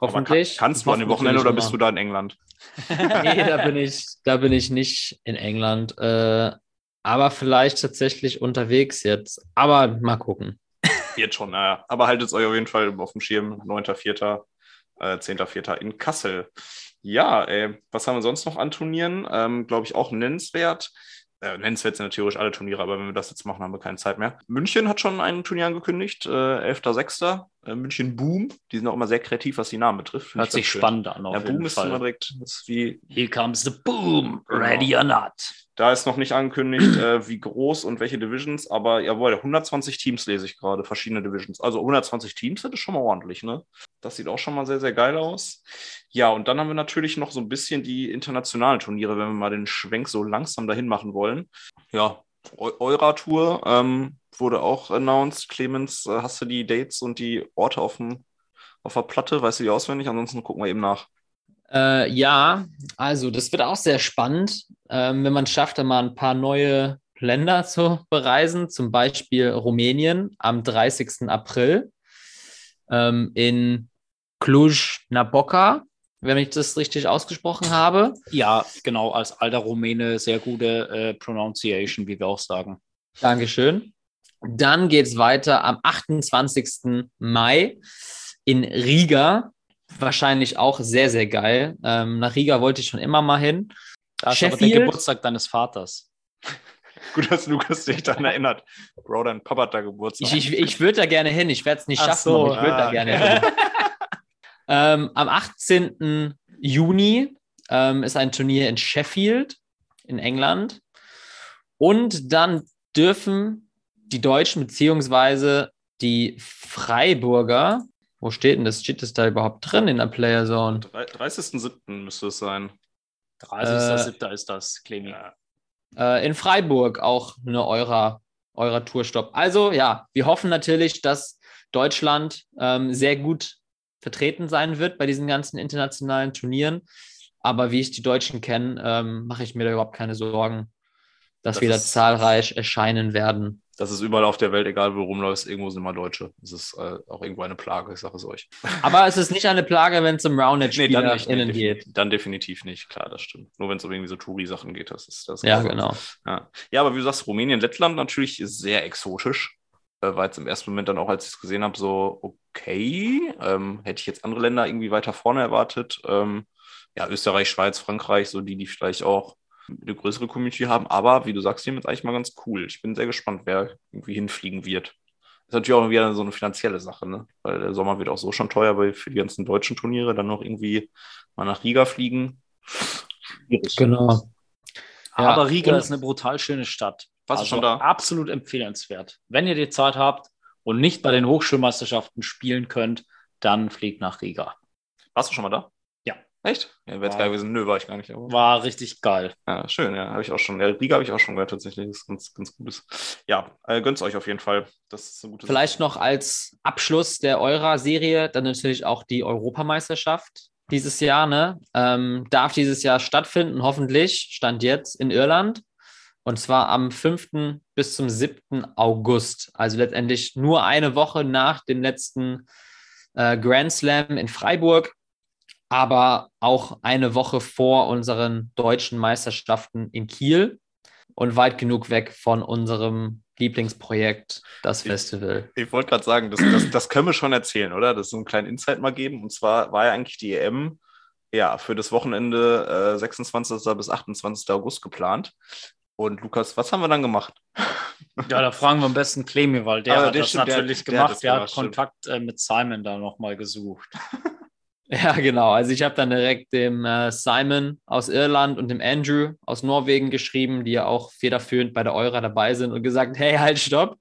C: Hoffentlich.
B: Kann, kannst du an dem Wochenende oder bist du da in England?
C: nee, da bin ich, da bin ich nicht in England. Äh, aber vielleicht tatsächlich unterwegs jetzt. Aber mal gucken.
B: Jetzt schon, naja. Aber haltet euch auf jeden Fall auf dem Schirm. 9.4., äh, 10.4. in Kassel. Ja, äh, was haben wir sonst noch an Turnieren? Ähm, Glaube ich auch nennenswert. Äh, nennenswert sind natürlich alle Turniere, aber wenn wir das jetzt machen, haben wir keine Zeit mehr. München hat schon ein Turnier angekündigt, äh, 11.06. Äh, München Boom. Die sind auch immer sehr kreativ, was die Namen betrifft.
D: Hört sich spannend an.
B: Auf ja, Boom ist immer direkt ist wie.
D: Here comes the Boom, ready genau. or not.
B: Da ist noch nicht angekündigt, äh, wie groß und welche Divisions, aber jawohl, 120 Teams lese ich gerade, verschiedene Divisions. Also 120 Teams, das ist schon mal ordentlich, ne? Das sieht auch schon mal sehr, sehr geil aus. Ja, und dann haben wir natürlich noch so ein bisschen die internationalen Turniere, wenn wir mal den Schwenk so langsam dahin machen wollen. Ja, Eura-Tour ähm, wurde auch announced. Clemens, äh, hast du die Dates und die Orte auf, dem, auf der Platte? Weißt du die auswendig? Ansonsten gucken wir eben nach.
C: Äh, ja, also das wird auch sehr spannend, ähm, wenn man schafft, dann mal ein paar neue Länder zu bereisen, zum Beispiel Rumänien am 30. April ähm, in Cluj-Napoca, wenn ich das richtig ausgesprochen habe.
D: Ja, genau, als alter Rumäne sehr gute äh, Pronunciation, wie wir auch sagen.
C: Dankeschön. Dann geht es weiter am 28. Mai in Riga wahrscheinlich auch sehr, sehr geil. Ähm, nach Riga wollte ich schon immer mal hin.
D: Da ist aber der Geburtstag deines Vaters.
B: Gut, dass Lukas dich daran erinnert. Bro, dein Papa hat da Geburtstag.
C: Ich, ich, ich würde da gerne hin. Ich werde es nicht Ach schaffen, so, aber ich würde ah, da gerne hin. ähm, am 18. Juni ähm, ist ein Turnier in Sheffield in England. Und dann dürfen die Deutschen bzw. die Freiburger Wo steht denn das? Steht das da überhaupt drin in der Player Zone?
B: 30.07. müsste es sein.
D: 30.07. ist das, Clemi.
B: Ja.
C: Äh, in Freiburg auch eine eurer, eurer Tourstopp. Also ja, wir hoffen natürlich, dass Deutschland ähm, sehr gut vertreten sein wird bei diesen ganzen internationalen Turnieren. Aber wie ich die Deutschen kenne, ähm, mache ich mir da überhaupt keine Sorgen, dass
B: Das
C: wir da zahlreich erscheinen werden.
B: Das ist überall auf der Welt, egal wo rumläufst, irgendwo sind immer Deutsche. Das ist äh, auch irgendwo eine Plage, ich sage es euch.
C: Aber es ist nicht eine Plage, wenn es um
B: Nee, dann, nicht, nee,
C: geht.
B: dann definitiv nicht, klar, das stimmt. Nur wenn es um irgendwie so Touri-Sachen geht, das ist das.
C: Ja,
B: ist-
C: genau.
B: Ja. ja, aber wie du sagst, Rumänien, Lettland natürlich ist sehr exotisch. Äh, war jetzt im ersten Moment dann auch, als ich es gesehen habe, so okay. Ähm, hätte ich jetzt andere Länder irgendwie weiter vorne erwartet. Ähm, ja, Österreich, Schweiz, Frankreich, so die, die vielleicht auch eine größere Community haben. Aber wie du sagst, hier ist eigentlich mal ganz cool. Ich bin sehr gespannt, wer irgendwie hinfliegen wird. Ist natürlich auch wieder so eine finanzielle Sache, ne? Weil der Sommer wird auch so schon teuer, weil für die ganzen deutschen Turniere dann noch irgendwie mal nach Riga fliegen. Schwierig.
C: Genau. Ja,
D: Aber Riga ist eine brutal schöne Stadt.
B: Warst du schon
D: Also
B: da?
D: Absolut empfehlenswert. Wenn ihr die Zeit habt und nicht bei den Hochschulmeisterschaften spielen könnt, dann fliegt nach Riga.
B: Warst du schon mal da? Echt? Ja, wäre geil gewesen. Nö, war ich gar nicht. Aber.
D: War richtig geil.
B: Ja, schön, ja, habe ich auch schon. Ja, Riga habe ich auch schon gehört, tatsächlich. Das ist ganz, ganz gutes. Ja, äh, gönnt's euch auf jeden Fall. Das ist eine gute
C: Vielleicht noch als Abschluss der Eurer-Serie dann natürlich auch die Europameisterschaft dieses Jahr. Ne? Ähm, darf dieses Jahr stattfinden, hoffentlich, stand jetzt in Irland. Und zwar am 5. bis zum 7. August. Also letztendlich nur eine Woche nach dem letzten äh, Grand Slam in Freiburg, aber auch eine Woche vor unseren deutschen Meisterschaften in Kiel und weit genug weg von unserem Lieblingsprojekt, das
B: Ich-
C: Festival.
B: Ich wollte gerade sagen, das, das, das können wir schon erzählen, oder? Das ist so einen kleinen Insight mal geben. Und zwar war ja eigentlich die EM ja, für das Wochenende äh, 26. bis 28. August geplant. Und Lukas, was haben wir dann gemacht?
D: Ja, da fragen wir am besten Clemi, weil der
B: Aber
D: hat
B: der
D: das
B: stimmt,
D: natürlich
B: der hat
D: gemacht. Der hat,
B: gemacht, stimmt.
D: Kontakt äh, mit Simon da nochmal gesucht.
C: Ja, genau. Also ich habe dann direkt dem äh, Simon aus Irland und dem Andrew aus Norwegen geschrieben, die ja auch federführend bei der Eura dabei sind und gesagt, hey, halt, stopp,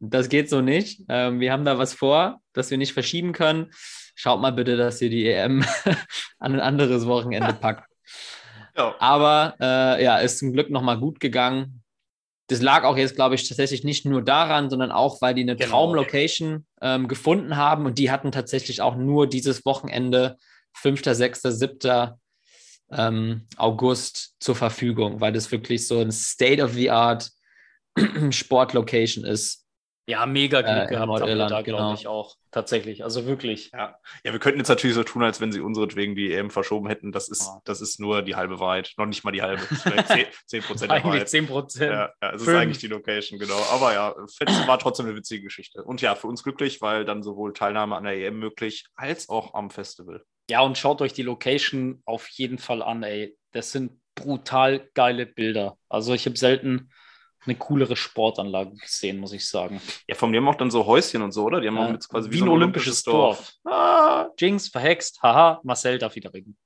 C: das geht so nicht. Ähm, wir haben da was vor, das wir nicht verschieben können. Schaut mal bitte, dass ihr die EM an ein anderes Wochenende packt.
B: Ja.
C: Aber äh, ja, ist zum Glück nochmal gut gegangen. Das lag auch jetzt, glaube ich, tatsächlich nicht nur daran, sondern auch, weil die eine
D: Genau.
C: Traumlocation ähm, gefunden haben und die hatten tatsächlich auch nur dieses Wochenende, 5., 6., 7. Ähm, August zur Verfügung, weil das wirklich so ein State-of-the-Art Sportlocation ist.
D: Ja, mega Glück
C: Äh,
D: gehabt haben wir da, glaube
C: genau.
D: ich, auch. Tatsächlich. Also wirklich.
B: Ja. ja, wir könnten jetzt natürlich so tun, als wenn sie unseretwegen die EM verschoben hätten. Das ist,
D: Ja.
B: das ist nur die halbe Wahrheit. Noch nicht mal die halbe. Das wäre 10, 10 Prozent der
D: Eigentlich
B: Wahrheit.
D: 10 Prozent.
B: Ja, ja, es ist
D: Fünf.
B: eigentlich die Location, genau. Aber ja, war trotzdem eine witzige Geschichte. Und ja, für uns glücklich, weil dann sowohl Teilnahme an der EM möglich als auch am Festival.
D: Ja, und schaut euch die Location auf jeden Fall an, ey. Das sind brutal geile Bilder. Also ich habe selten eine coolere Sportanlage gesehen, muss ich sagen.
B: Ja, von dem auch dann so Häuschen und so, oder? Die haben auch
D: Ja,
B: mit quasi
D: wie
B: so
D: ein olympisches Dorf. Ah, Jinx, verhext, haha, Marcel darf wieder reden.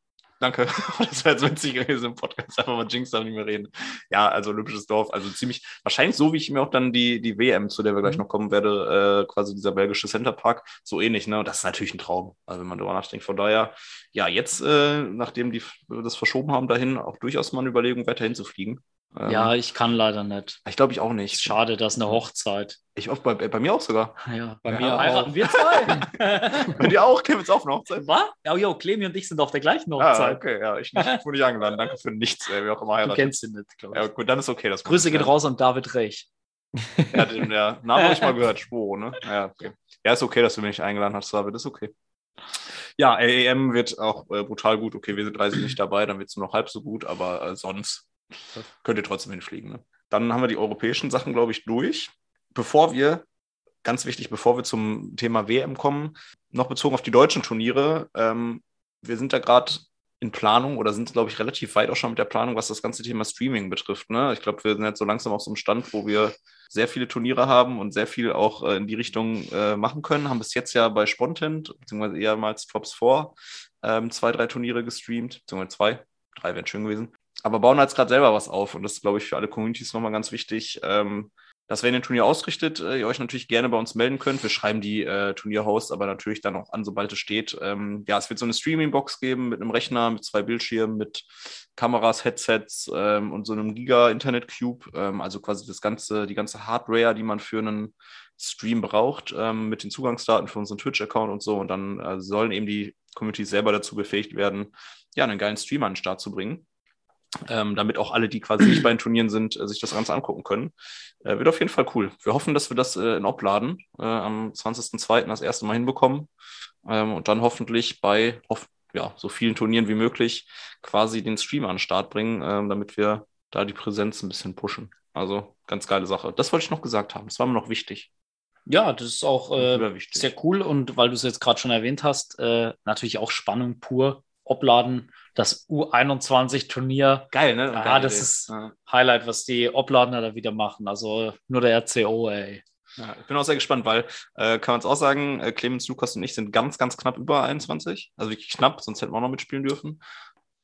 B: Danke. Das wäre jetzt witzig gewesen im Podcast. Einfach mal Jinx darf nicht mehr reden. Ja, also olympisches Dorf. Also ziemlich, wahrscheinlich so, wie ich mir auch dann die, die WM, zu der wir gleich
D: Mhm.
B: noch kommen werde, äh, quasi dieser belgische Centerpark, so ähnlich, ne? Und das ist natürlich ein Traum, also wenn man darüber nachdenkt. Von daher, ja, jetzt, äh, nachdem die das verschoben haben dahin, auch durchaus mal eine Überlegung, weiterhin zu fliegen. Ähm,
D: Ja, ich kann leider nicht.
B: Ich glaube, ich auch nicht.
D: Schade, das ist eine Hochzeit.
B: Ich auch bei, bei mir auch sogar.
D: Ja,
C: Bei
B: Ja,
C: mir
D: heiraten
C: auch.
D: wir zwei.
B: Bei dir auch? Clemens auch eine Hochzeit?
D: Was? Ja, jo, Clemi und ich sind auf der gleichen
B: Ah,
D: Hochzeit.
B: okay, ja, ich nicht, ich wurde nicht eingeladen. Danke für nichts, ey, wie auch immer
D: Du
B: heiratet.
D: kennst ihn nicht, glaube ich.
B: Ja, gut, dann ist okay. Das
D: Grüße geht raus an David Rech.
B: Ja, den der Name habe ich mal gehört, Sporo, ne? Ja, okay. Ja, ist okay, dass du mich nicht eingeladen hast, David, ist okay. Ja, AEM wird auch äh, brutal gut. Okay, wir sind 30 nicht dabei, dann wird es nur noch halb so gut, aber äh, sonst könnt ihr trotzdem hinfliegen. Ne? Dann haben wir die europäischen Sachen, glaube ich, durch. Bevor wir, ganz wichtig, bevor wir zum Thema WM kommen, noch bezogen auf die deutschen Turniere, ähm, wir sind da gerade in Planung oder sind, glaube ich, relativ weit auch schon mit der Planung, was das ganze Thema Streaming betrifft. Ne? Ich glaube, wir sind jetzt so langsam auf so einem Stand, wo wir sehr viele Turniere haben und sehr viel auch äh, in die Richtung äh, machen können. Haben bis jetzt ja bei Spontent, beziehungsweise ehemals Tops 4, ähm, zwei, drei Turniere gestreamt, beziehungsweise zwei, drei wären schön gewesen. Aber bauen jetzt gerade selber was auf und das ist, glaube ich, für alle Communities nochmal ganz wichtig. Ähm, dass wenn ihr ein Turnier ausrichtet, äh, ihr euch natürlich gerne bei uns melden könnt. Wir schreiben die äh, Turnierhosts aber natürlich dann auch an, sobald es steht. Ähm, ja, es wird so eine Streaming-Box geben mit einem Rechner, mit zwei Bildschirmen, mit Kameras, Headsets ähm, und so einem Giga-Internet-Cube. Ähm, also quasi das ganze, die ganze Hardware, die man für einen Stream braucht, ähm, mit den Zugangsdaten für unseren Twitch-Account und so. Und dann äh, sollen eben die Communities selber dazu befähigt werden, ja, einen geilen Stream an den Start zu bringen ähm, damit auch alle, die quasi nicht bei den Turnieren sind, äh, sich das Ganze angucken können. Äh, wird auf jeden Fall cool. Wir hoffen, dass wir das äh, in Obladen äh, am 20.02. das erste Mal hinbekommen ähm, und dann hoffentlich bei hoff ja, so vielen Turnieren wie möglich quasi den Stream an den Start bringen, ähm, damit wir da die Präsenz ein bisschen pushen. Also ganz geile Sache. Das wollte ich noch gesagt haben. Das war mir noch wichtig.
D: Ja, das ist auch äh, sehr cool und weil du es jetzt gerade schon erwähnt hast, äh, natürlich auch Spannung pur. Obladen das U21-Turnier.
B: Geil, ne?
D: Ja, das Idee. ist ja. Highlight, was die Obladner da wieder machen. Also nur der RCO, ey.
B: Ja, ich bin auch sehr gespannt, weil äh, kann man es auch sagen, äh, Clemens, Lukas und ich sind ganz, ganz knapp über 21. Also wirklich knapp, sonst hätten wir auch noch mitspielen dürfen.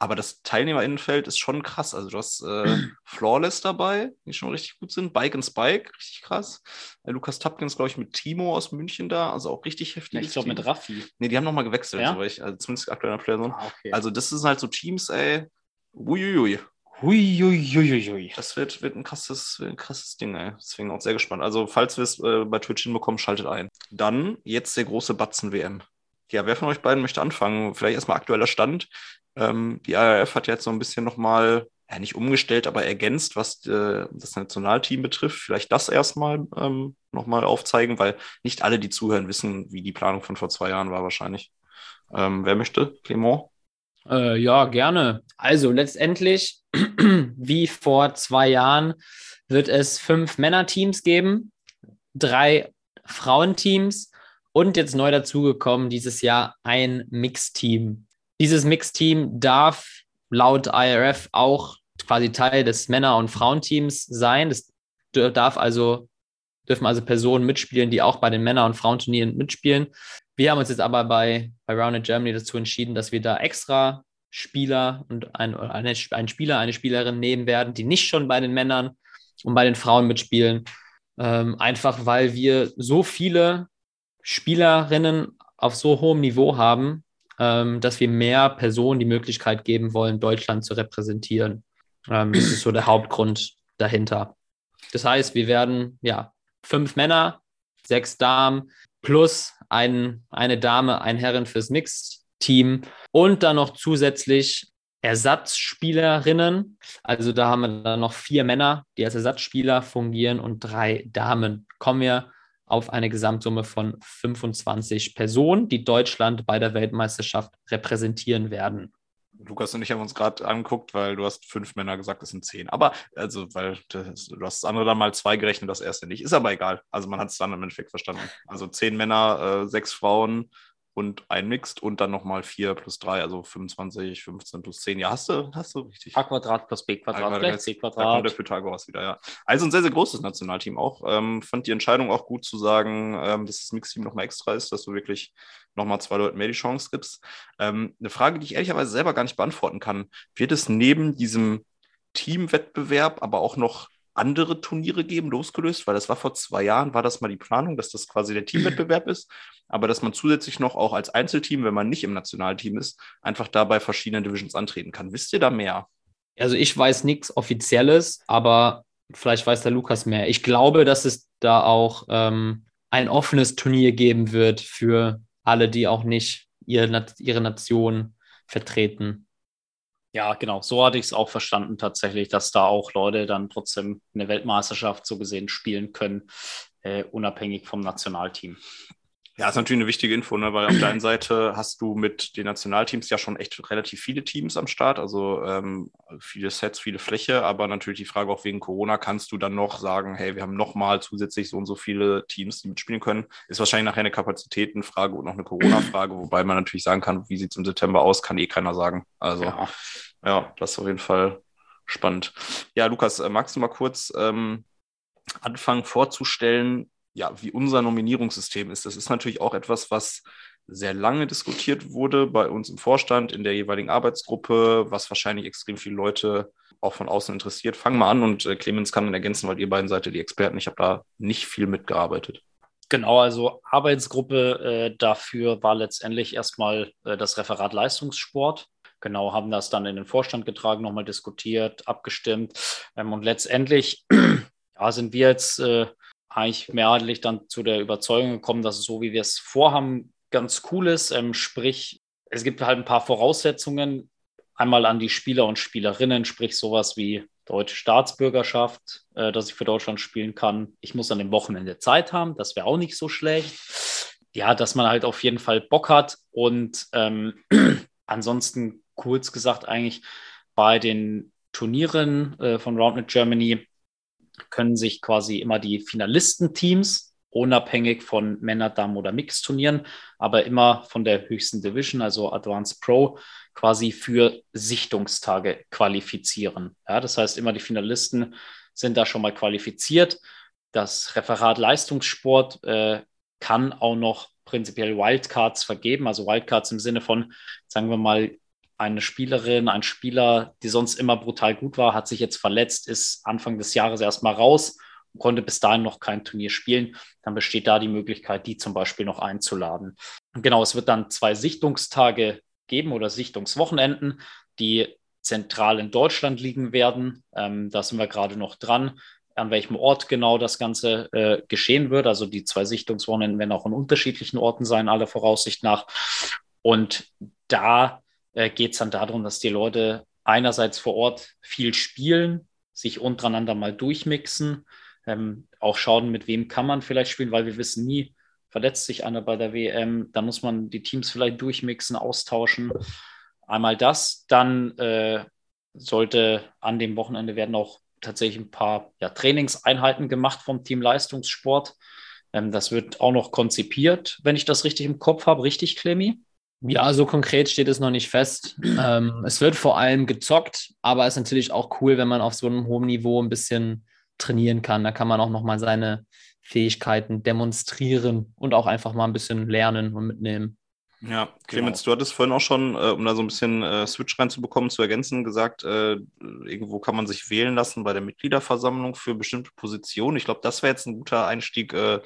B: Aber das Teilnehmerinnenfeld ist schon krass. Also du hast äh, Flawless dabei, die schon richtig gut sind. Bike and Spike, richtig krass. Äh, Lukas Tapkins, glaube ich, mit Timo aus München da, also auch richtig heftig.
D: ich glaube mit Raffi.
B: Nee, die haben nochmal gewechselt, ja? so ich, also zumindest aktueller Player. Ah, okay. Also das sind halt so Teams, ey. Uiuiui.
D: Huiuiuiui.
B: Das wird, wird ein, krasses, ein krasses Ding, ey. Deswegen auch sehr gespannt. Also, falls wir es äh, bei Twitch hinbekommen, schaltet ein. Dann jetzt der große Batzen-WM. Ja, wer von euch beiden möchte anfangen? Vielleicht erstmal aktueller Stand. Ähm, die ARF hat jetzt so ein bisschen nochmal, ja nicht umgestellt, aber ergänzt, was äh, das Nationalteam betrifft. Vielleicht das erstmal ähm, nochmal aufzeigen, weil nicht alle, die zuhören, wissen, wie die Planung von vor zwei Jahren war wahrscheinlich. Ähm, wer möchte? Clement?
C: Äh, ja, gerne. Also letztendlich, wie vor zwei Jahren, wird es fünf Männerteams geben, drei Frauenteams und jetzt neu dazugekommen dieses Jahr ein Mixteam. Dieses Mixteam darf laut IRF auch quasi Teil des Männer- und Frauenteams sein. Das darf also, dürfen also Personen mitspielen, die auch bei den Männer- und Frauenturnieren mitspielen. Wir haben uns jetzt aber bei, bei Rounded Germany dazu entschieden, dass wir da extra Spieler und ein, eine, ein Spieler, eine Spielerin nehmen werden, die nicht schon bei den Männern und bei den Frauen mitspielen. Ähm, einfach weil wir so viele Spielerinnen auf so hohem Niveau haben, ähm, dass wir mehr Personen die Möglichkeit geben wollen, Deutschland zu repräsentieren. Ähm, das ist so der Hauptgrund dahinter. Das heißt, wir werden ja fünf Männer, sechs Damen plus ein, eine Dame, ein Herren fürs Mixed-Team und dann noch zusätzlich Ersatzspielerinnen. Also da haben wir dann noch vier Männer, die als Ersatzspieler fungieren und drei Damen. Kommen wir auf eine Gesamtsumme von 25 Personen, die Deutschland bei der Weltmeisterschaft repräsentieren werden.
B: Lukas und ich haben uns gerade angeguckt, weil du hast fünf Männer gesagt, das sind zehn. Aber, also, weil das, du hast das andere dann mal zwei gerechnet, das erste nicht. Ist aber egal. Also, man hat es dann im Endeffekt verstanden. Also, zehn Männer, äh, sechs Frauen, und ein Mixed und dann nochmal 4 plus 3, also 25, 15 plus 10. Ja, hast du, hast du richtig.
D: A Quadrat plus B Quadrat
B: A gleich C Quadrat. Da kommt der Pythagoras wieder, ja. Also ein sehr, sehr großes Nationalteam auch. Ähm, fand die Entscheidung auch gut zu sagen, ähm, dass das Mixteam nochmal extra ist, dass du wirklich nochmal zwei Leuten mehr die Chance gibst. Ähm, eine Frage, die ich ehrlicherweise selber gar nicht beantworten kann. Wird es neben diesem Teamwettbewerb aber auch noch andere Turniere geben, losgelöst, weil das war vor zwei Jahren, war das mal die Planung, dass das quasi der Teamwettbewerb ist, aber dass man zusätzlich noch auch als Einzelteam, wenn man nicht im Nationalteam ist, einfach da bei verschiedenen Divisions antreten kann. Wisst ihr da mehr?
C: Also ich weiß nichts Offizielles, aber vielleicht weiß der Lukas mehr. Ich glaube, dass es da auch ähm, ein offenes Turnier geben wird für alle, die auch nicht ihre, ihre Nation vertreten.
D: Ja, genau. So hatte ich es auch verstanden tatsächlich, dass da auch Leute dann trotzdem eine Weltmeisterschaft so gesehen spielen können, äh, unabhängig vom Nationalteam.
B: Ja, ist natürlich eine wichtige Info, ne? weil auf der einen Seite hast du mit den Nationalteams ja schon echt relativ viele Teams am Start, also ähm, viele Sets, viele Fläche, aber natürlich die Frage auch wegen Corona, kannst du dann noch sagen, hey, wir haben nochmal zusätzlich so und so viele Teams, die mitspielen können? Ist wahrscheinlich nachher eine Kapazitätenfrage und noch eine Corona-Frage, wobei man natürlich sagen kann, wie sieht es im September aus, kann eh keiner sagen. Also ja, ja das ist auf jeden Fall spannend. Ja, Lukas, äh, magst du mal kurz ähm, anfangen vorzustellen, ja, wie unser Nominierungssystem ist. Das ist natürlich auch etwas, was sehr lange diskutiert wurde bei uns im Vorstand, in der jeweiligen Arbeitsgruppe, was wahrscheinlich extrem viele Leute auch von außen interessiert. Fang mal an und äh, Clemens kann dann ergänzen, weil ihr beiden seid die Experten. Ich habe da nicht viel mitgearbeitet.
D: Genau, also Arbeitsgruppe äh, dafür war letztendlich erstmal äh, das Referat Leistungssport. Genau, haben das dann in den Vorstand getragen, nochmal diskutiert, abgestimmt. Ähm, und letztendlich ja, sind wir jetzt äh, eigentlich mehrheitlich dann zu der Überzeugung gekommen, dass es so, wie wir es vorhaben, ganz cool ist. Ähm, sprich, es gibt halt ein paar Voraussetzungen. Einmal an die Spieler und Spielerinnen, sprich sowas wie deutsche Staatsbürgerschaft, äh, dass ich für Deutschland spielen kann. Ich muss an dem Wochenende Zeit haben, das wäre auch nicht so schlecht. Ja, dass man halt auf jeden Fall Bock hat und ähm, ansonsten kurz gesagt eigentlich bei den Turnieren äh, von Roundnet Germany können sich quasi immer die Finalistenteams unabhängig von Männer, Damen oder Mix-Turnieren, aber immer von der höchsten Division, also Advanced Pro, quasi für Sichtungstage qualifizieren. Ja, das heißt, immer die Finalisten sind da schon mal qualifiziert. Das Referat Leistungssport äh, kann auch noch prinzipiell Wildcards vergeben, also Wildcards im Sinne von, sagen wir mal, eine Spielerin, ein Spieler, die sonst immer brutal gut war, hat sich jetzt verletzt, ist Anfang des Jahres erstmal raus und konnte bis dahin noch kein Turnier spielen. Dann besteht da die Möglichkeit, die zum Beispiel noch einzuladen. Genau, es wird dann zwei Sichtungstage geben oder Sichtungswochenenden, die zentral in Deutschland liegen werden. Ähm, da sind wir gerade noch dran, an welchem Ort genau das Ganze äh, geschehen wird. Also die zwei Sichtungswochenenden werden auch in unterschiedlichen Orten sein, alle Voraussicht nach. Und da äh, geht es dann darum, dass die Leute einerseits vor Ort viel spielen, sich untereinander mal durchmixen, ähm, auch schauen, mit wem kann man vielleicht spielen, weil wir wissen nie, verletzt sich einer bei der WM, dann muss man die Teams vielleicht durchmixen, austauschen. Einmal das, dann äh, sollte an dem Wochenende werden auch tatsächlich ein paar ja, Trainingseinheiten gemacht vom Team Leistungssport. Ähm, das wird auch noch konzipiert, wenn ich das richtig im Kopf habe. Richtig, Clemmy?
C: Ja, so konkret steht es noch nicht fest. ähm, es wird vor allem gezockt, aber es ist natürlich auch cool, wenn man auf so einem hohen Niveau ein bisschen trainieren kann. Da kann man auch nochmal seine Fähigkeiten demonstrieren und auch einfach mal ein bisschen lernen und mitnehmen.
B: Ja, Clemens, genau. du hattest vorhin auch schon, äh, um da so ein bisschen äh, Switch reinzubekommen, zu ergänzen, gesagt, äh, irgendwo kann man sich wählen lassen bei der Mitgliederversammlung für bestimmte Positionen. Ich glaube, das wäre jetzt ein guter Einstieg, äh,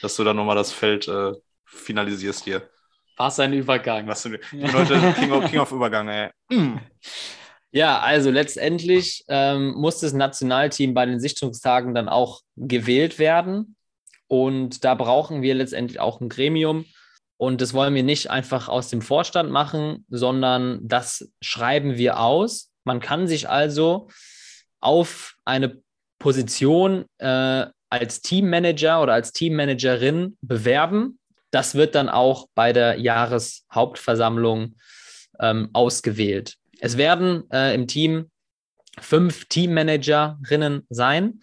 B: dass du da nochmal das Feld äh, finalisierst hier.
C: Was ein Übergang.
B: Was die Leute, King of, King of Übergang, ey.
C: Ja, also letztendlich ähm, muss das Nationalteam bei den Sichtungstagen dann auch gewählt werden. Und da brauchen wir letztendlich auch ein Gremium. Und das wollen wir nicht einfach aus dem Vorstand machen, sondern das schreiben wir aus. Man kann sich also auf eine Position äh, als Teammanager oder als Teammanagerin bewerben. Das wird dann auch bei der Jahreshauptversammlung ähm, ausgewählt. Es werden äh, im Team fünf Teammanagerinnen sein.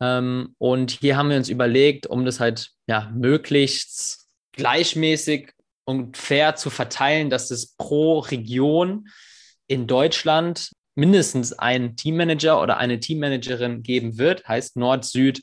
C: Ähm, und hier haben wir uns überlegt, um das halt ja, möglichst gleichmäßig und fair zu verteilen, dass es pro Region in Deutschland mindestens einen Teammanager oder eine Teammanagerin geben wird, heißt Nord, Süd,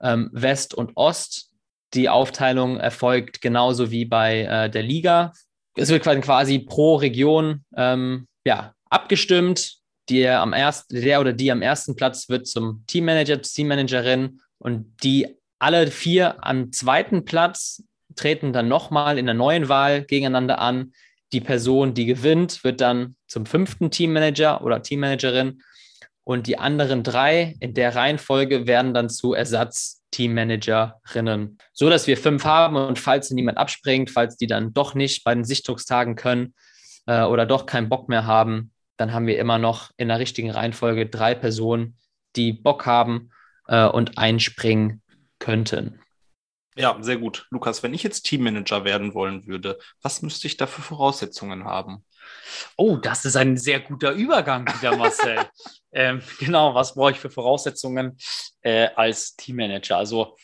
C: ähm, West und Ost. Die Aufteilung erfolgt genauso wie bei äh, der Liga. Es wird quasi pro Region ähm, ja, abgestimmt der am ersten, der oder die am ersten Platz wird zum Teammanager, Teammanagerin und die alle vier am zweiten Platz treten dann nochmal in der neuen Wahl gegeneinander an. Die Person, die gewinnt, wird dann zum fünften Teammanager oder Teammanagerin und die anderen drei in der Reihenfolge werden dann zu Ersatz-Teammanagerinnen, so dass wir fünf haben und falls niemand abspringt, falls die dann doch nicht bei den Sichtungstagen können äh, oder doch keinen Bock mehr haben, dann haben wir immer noch in der richtigen Reihenfolge drei Personen, die Bock haben äh, und einspringen könnten.
B: Ja, sehr gut. Lukas, wenn ich jetzt Teammanager werden wollen würde, was müsste ich da für Voraussetzungen haben?
D: Oh, das ist ein sehr guter Übergang wieder, Marcel. ähm, genau, was brauche ich für Voraussetzungen äh, als Teammanager? Also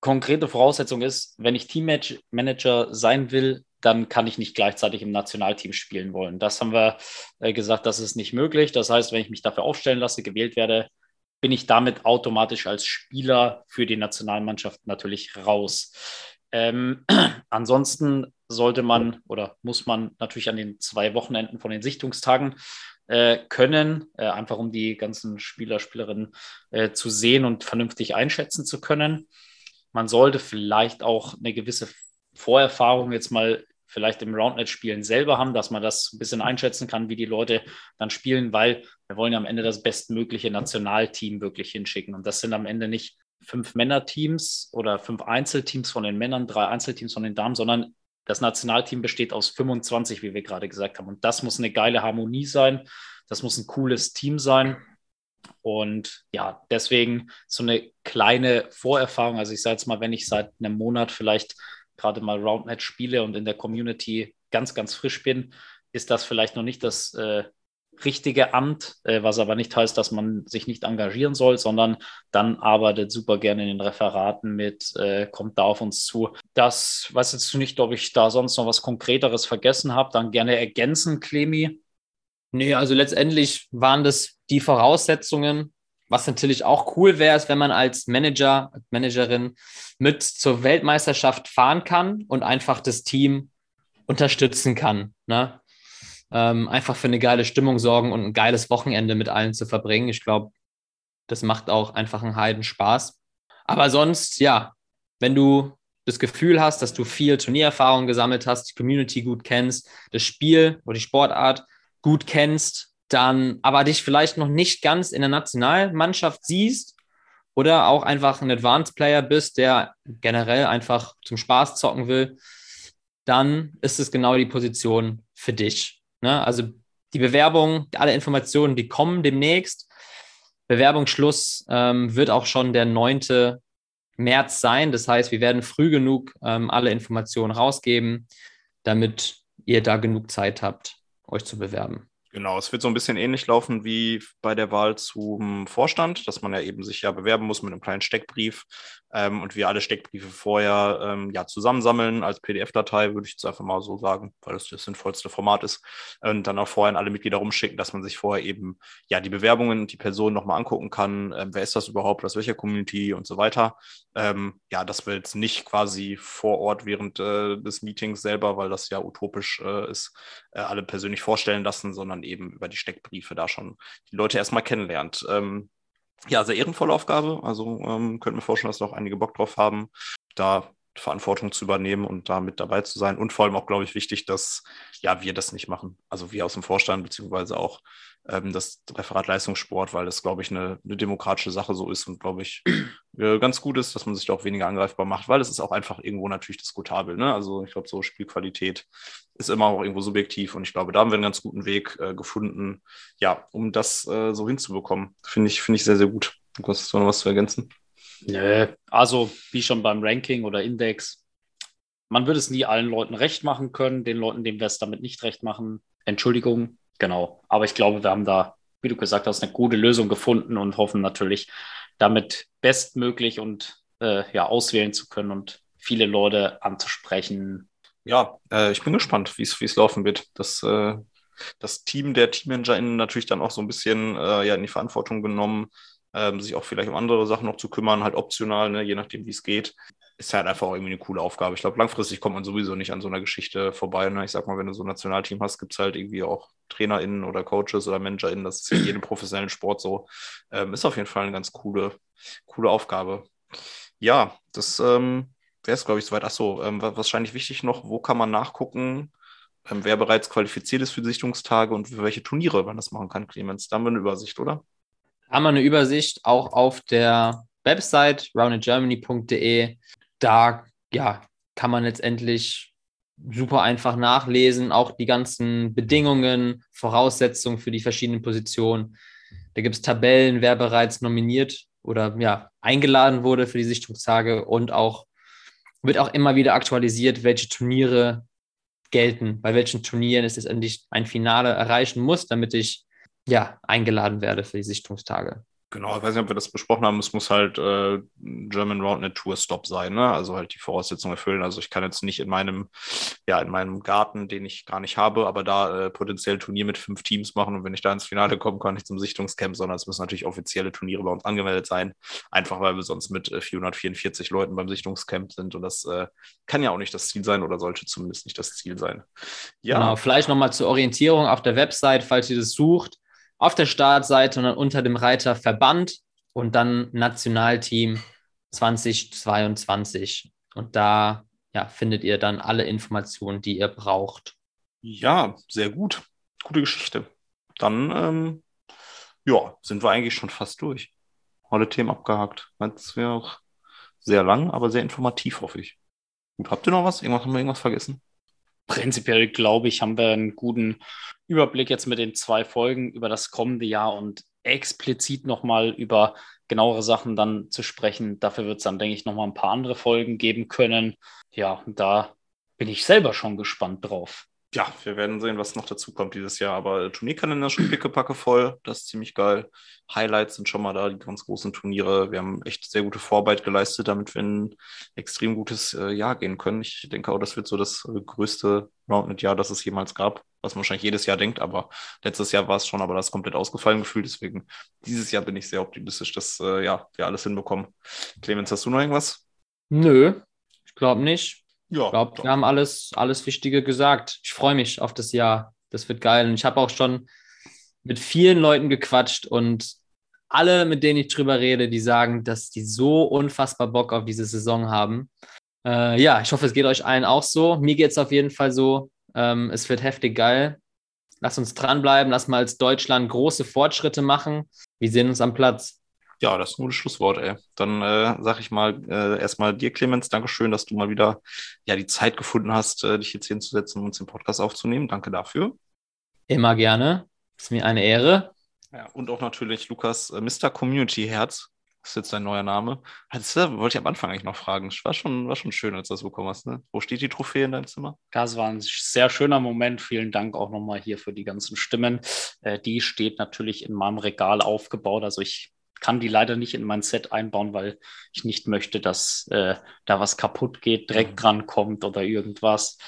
D: konkrete Voraussetzung ist, wenn ich Teammanager sein will, dann kann ich nicht gleichzeitig im Nationalteam spielen wollen. Das haben wir äh, gesagt, das ist nicht möglich. Das heißt, wenn ich mich dafür aufstellen lasse, gewählt werde, bin ich damit automatisch als Spieler für die Nationalmannschaft natürlich raus. Ähm, ansonsten sollte man oder muss man natürlich an den zwei Wochenenden von den Sichtungstagen äh, können, äh, einfach um die ganzen Spieler, Spielerinnen äh, zu sehen und vernünftig einschätzen zu können. Man sollte vielleicht auch eine gewisse Vorerfahrung jetzt mal vielleicht im Roundnet-Spielen selber haben, dass man das ein bisschen einschätzen kann, wie die Leute dann spielen, weil wir wollen ja am Ende das bestmögliche Nationalteam wirklich hinschicken. Und das sind am Ende nicht fünf Männerteams oder fünf Einzelteams von den Männern, drei Einzelteams von den Damen, sondern das Nationalteam besteht aus 25, wie wir gerade gesagt haben. Und das muss eine geile Harmonie sein. Das muss ein cooles Team sein. Und ja, deswegen so eine kleine Vorerfahrung. Also ich sage jetzt mal, wenn ich seit einem Monat vielleicht gerade mal Roundnet spiele und in der Community ganz, ganz frisch bin, ist das vielleicht noch nicht das äh, richtige Amt, äh, was aber nicht heißt, dass man sich nicht engagieren soll, sondern dann arbeitet super gerne in den Referaten mit, äh, kommt da auf uns zu. Das weiß jetzt nicht, ob ich da sonst noch was Konkreteres vergessen habe, dann gerne ergänzen, Clemi.
C: Nee, also letztendlich waren das die Voraussetzungen. Was natürlich auch cool wäre, ist, wenn man als Manager, Managerin mit zur Weltmeisterschaft fahren kann und einfach das Team unterstützen kann. Ne? Ähm, einfach für eine geile Stimmung sorgen und ein geiles Wochenende mit allen zu verbringen. Ich glaube, das macht auch einfach einen Heiden Spaß. Aber sonst, ja, wenn du das Gefühl hast, dass du viel Turniererfahrung gesammelt hast, die Community gut kennst, das Spiel oder die Sportart gut kennst, dann aber dich vielleicht noch nicht ganz in der Nationalmannschaft siehst oder auch einfach ein Advanced Player bist, der generell einfach zum Spaß zocken will, dann ist es genau die Position für dich. Ne? Also die Bewerbung, alle Informationen, die kommen demnächst. Bewerbungsschluss ähm, wird auch schon der 9. März sein. Das heißt, wir werden früh genug ähm, alle Informationen rausgeben, damit ihr da genug Zeit habt, euch zu bewerben.
B: Genau, es wird so ein bisschen ähnlich laufen wie bei der Wahl zum Vorstand, dass man ja eben sich ja bewerben muss mit einem kleinen Steckbrief ähm, und wir alle Steckbriefe vorher ähm, ja zusammensammeln als PDF-Datei, würde ich jetzt einfach mal so sagen, weil das das sinnvollste Format ist. Und dann auch vorher an alle Mitglieder rumschicken, dass man sich vorher eben ja die Bewerbungen und die Personen nochmal angucken kann. Ähm, wer ist das überhaupt, aus welcher Community und so weiter. Ähm, ja, das wir jetzt nicht quasi vor Ort während äh, des Meetings selber, weil das ja utopisch äh, ist, äh, alle persönlich vorstellen lassen, sondern eben über die Steckbriefe da schon die Leute erstmal kennenlernt. Ähm, ja, sehr ehrenvolle Aufgabe. Also ähm, könnte mir vorstellen, dass da auch einige Bock drauf haben, da Verantwortung zu übernehmen und da mit dabei zu sein. Und vor allem auch, glaube ich, wichtig, dass ja wir das nicht machen. Also wir aus dem Vorstand, beziehungsweise auch ähm, das Referat Leistungssport, weil das, glaube ich, eine, eine demokratische Sache so ist und, glaube ich, äh, ganz gut ist, dass man sich da auch weniger angreifbar macht, weil es ist auch einfach irgendwo natürlich diskutabel. Ne? Also ich glaube, so Spielqualität ist immer auch irgendwo subjektiv und ich glaube, da haben wir einen ganz guten Weg äh, gefunden, ja, um das äh, so hinzubekommen. Finde ich, finde ich sehr, sehr gut. Hast du noch was zu ergänzen?
D: Nö, also wie schon beim Ranking oder Index, man würde es nie allen Leuten recht machen können, den Leuten, denen wir es damit nicht recht machen. Entschuldigung, genau. Aber ich glaube, wir haben da, wie du gesagt hast, eine gute Lösung gefunden und hoffen natürlich, damit bestmöglich und äh, ja, auswählen zu können und viele Leute anzusprechen.
B: Ja, äh, ich bin gespannt, wie es laufen wird. Das, äh, das Team der TeammanagerInnen natürlich dann auch so ein bisschen äh, ja, in die Verantwortung genommen, ähm, sich auch vielleicht um andere Sachen noch zu kümmern, halt optional, ne, je nachdem, wie es geht. Ist halt einfach irgendwie eine coole Aufgabe. Ich glaube, langfristig kommt man sowieso nicht an so einer Geschichte vorbei. Ne? Ich sag mal, wenn du so ein Nationalteam hast, gibt es halt irgendwie auch TrainerInnen oder Coaches oder ManagerInnen. Das ist in jedem professionellen Sport so. Ähm, ist auf jeden Fall eine ganz coole, coole Aufgabe. Ja, das ähm, wäre es, glaube ich, soweit. Achso, ähm, wahrscheinlich wichtig noch, wo kann man nachgucken, ähm, wer bereits qualifiziert ist für die Sichtungstage und für welche Turniere man das machen kann, Clemens. Da haben wir eine Übersicht, oder?
C: haben wir eine Übersicht auch auf der Website roundedgermany.de. Da ja, kann man letztendlich super einfach nachlesen, auch die ganzen Bedingungen, Voraussetzungen für die verschiedenen Positionen. Da gibt es Tabellen, wer bereits nominiert oder ja, eingeladen wurde für die Sichtungstage und auch wird auch immer wieder aktualisiert, welche Turniere gelten, bei welchen Turnieren es letztendlich ein Finale erreichen muss, damit ich ja, eingeladen werde für die Sichtungstage.
B: Genau, ich weiß nicht, ob wir das besprochen haben. Es muss halt äh, German Roundnet Tour Stop sein, ne? Also halt die Voraussetzungen erfüllen. Also ich kann jetzt nicht in meinem, ja, in meinem Garten, den ich gar nicht habe, aber da äh, potenziell Turnier mit fünf Teams machen und wenn ich da ins Finale komme, kann ich zum Sichtungscamp, sondern es müssen natürlich offizielle Turniere bei uns angemeldet sein. Einfach weil wir sonst mit äh, 444 Leuten beim Sichtungscamp sind und das äh, kann ja auch nicht das Ziel sein oder sollte zumindest nicht das Ziel sein.
C: Ja. Genau, vielleicht nochmal zur Orientierung auf der Website, falls ihr das sucht auf der Startseite und dann unter dem Reiter Verband und dann Nationalteam 2022. Und da ja, findet ihr dann alle Informationen, die ihr braucht.
B: Ja, sehr gut. Gute Geschichte. Dann, ähm, ja, sind wir eigentlich schon fast durch. Alle Themen abgehakt. Das wäre auch sehr lang, aber sehr informativ, hoffe ich. Gut, habt ihr noch was? Irgendwas haben wir irgendwas vergessen?
D: Prinzipiell glaube ich, haben wir einen guten Überblick jetzt mit den zwei Folgen über das kommende Jahr und explizit nochmal über genauere Sachen dann zu sprechen. Dafür wird es dann, denke ich, nochmal ein paar andere Folgen geben können. Ja, da bin ich selber schon gespannt drauf.
B: Ja, wir werden sehen, was noch dazu kommt dieses Jahr. Aber Turnierkalender schon pickepacke voll. Das ist ziemlich geil. Highlights sind schon mal da, die ganz großen Turniere. Wir haben echt sehr gute Vorarbeit geleistet, damit wir ein extrem gutes äh, Jahr gehen können. Ich denke auch, das wird so das äh, größte Roundnet-Jahr, das es jemals gab. Was man wahrscheinlich jedes Jahr denkt, aber letztes Jahr war es schon, aber das ist komplett ausgefallen gefühlt. Deswegen dieses Jahr bin ich sehr optimistisch, dass äh, ja, wir alles hinbekommen. Clemens, hast du noch irgendwas?
C: Nö, ich glaube nicht.
B: Ja,
C: Ich glaube, wir haben alles, alles Wichtige gesagt. Ich freue mich auf das Jahr. Das wird geil. Und ich habe auch schon mit vielen Leuten gequatscht und alle, mit denen ich drüber rede, die sagen, dass die so unfassbar Bock auf diese Saison haben. Äh, ja, ich hoffe, es geht euch allen auch so. Mir geht es auf jeden Fall so. Ähm, es wird heftig geil. Lass uns dranbleiben. Lass mal als Deutschland große Fortschritte machen. Wir sehen uns am Platz.
B: Ja, das ist ein gutes Schlusswort, ey. Dann äh, sag ich mal äh, erstmal dir, Clemens, Dankeschön, dass du mal wieder ja die Zeit gefunden hast, äh, dich jetzt hinzusetzen und uns den Podcast aufzunehmen. Danke dafür.
C: Immer gerne. Ist mir eine Ehre.
B: Ja, und auch natürlich Lukas, äh, Mr. Community Herz. Das ist jetzt dein neuer Name. Das wollte ich am Anfang eigentlich noch fragen. War schon, war schon schön, als du das bekommen hast. Ne? Wo steht die Trophäe in deinem Zimmer?
D: Das war ein sehr schöner Moment. Vielen Dank auch nochmal hier für die ganzen Stimmen. Äh, die steht natürlich in meinem Regal aufgebaut. Also ich kann die leider nicht in mein Set einbauen, weil ich nicht möchte, dass äh, da was kaputt geht, Dreck
B: Mhm.
D: dran kommt oder irgendwas.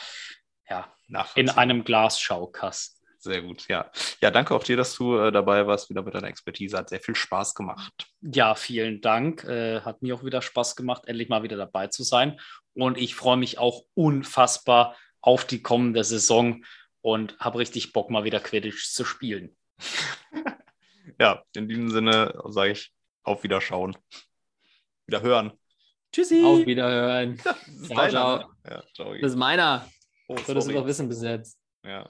D: Ja, in einem Glasschaukasten.
B: Sehr gut, ja. Ja, danke auch dir, dass du äh, dabei warst, wieder mit deiner Expertise. Hat sehr viel Spaß gemacht.
D: Ja, vielen Dank. Äh, hat mir auch wieder Spaß gemacht, endlich mal wieder dabei zu sein. Und ich freue mich auch unfassbar auf die kommende Saison und habe richtig Bock, mal wieder Quidditch zu spielen.
B: Ja, in diesem Sinne sage ich auf Wiederschauen. Wieder hören.
C: Tschüssi. Auf Wiederhören.
B: Ist
C: Ciao, ciao.
B: Ja, ciao.
C: Das ist meiner.
B: Oh,
C: Solltest du
B: sorry.
C: doch wissen bis jetzt.
B: Ja.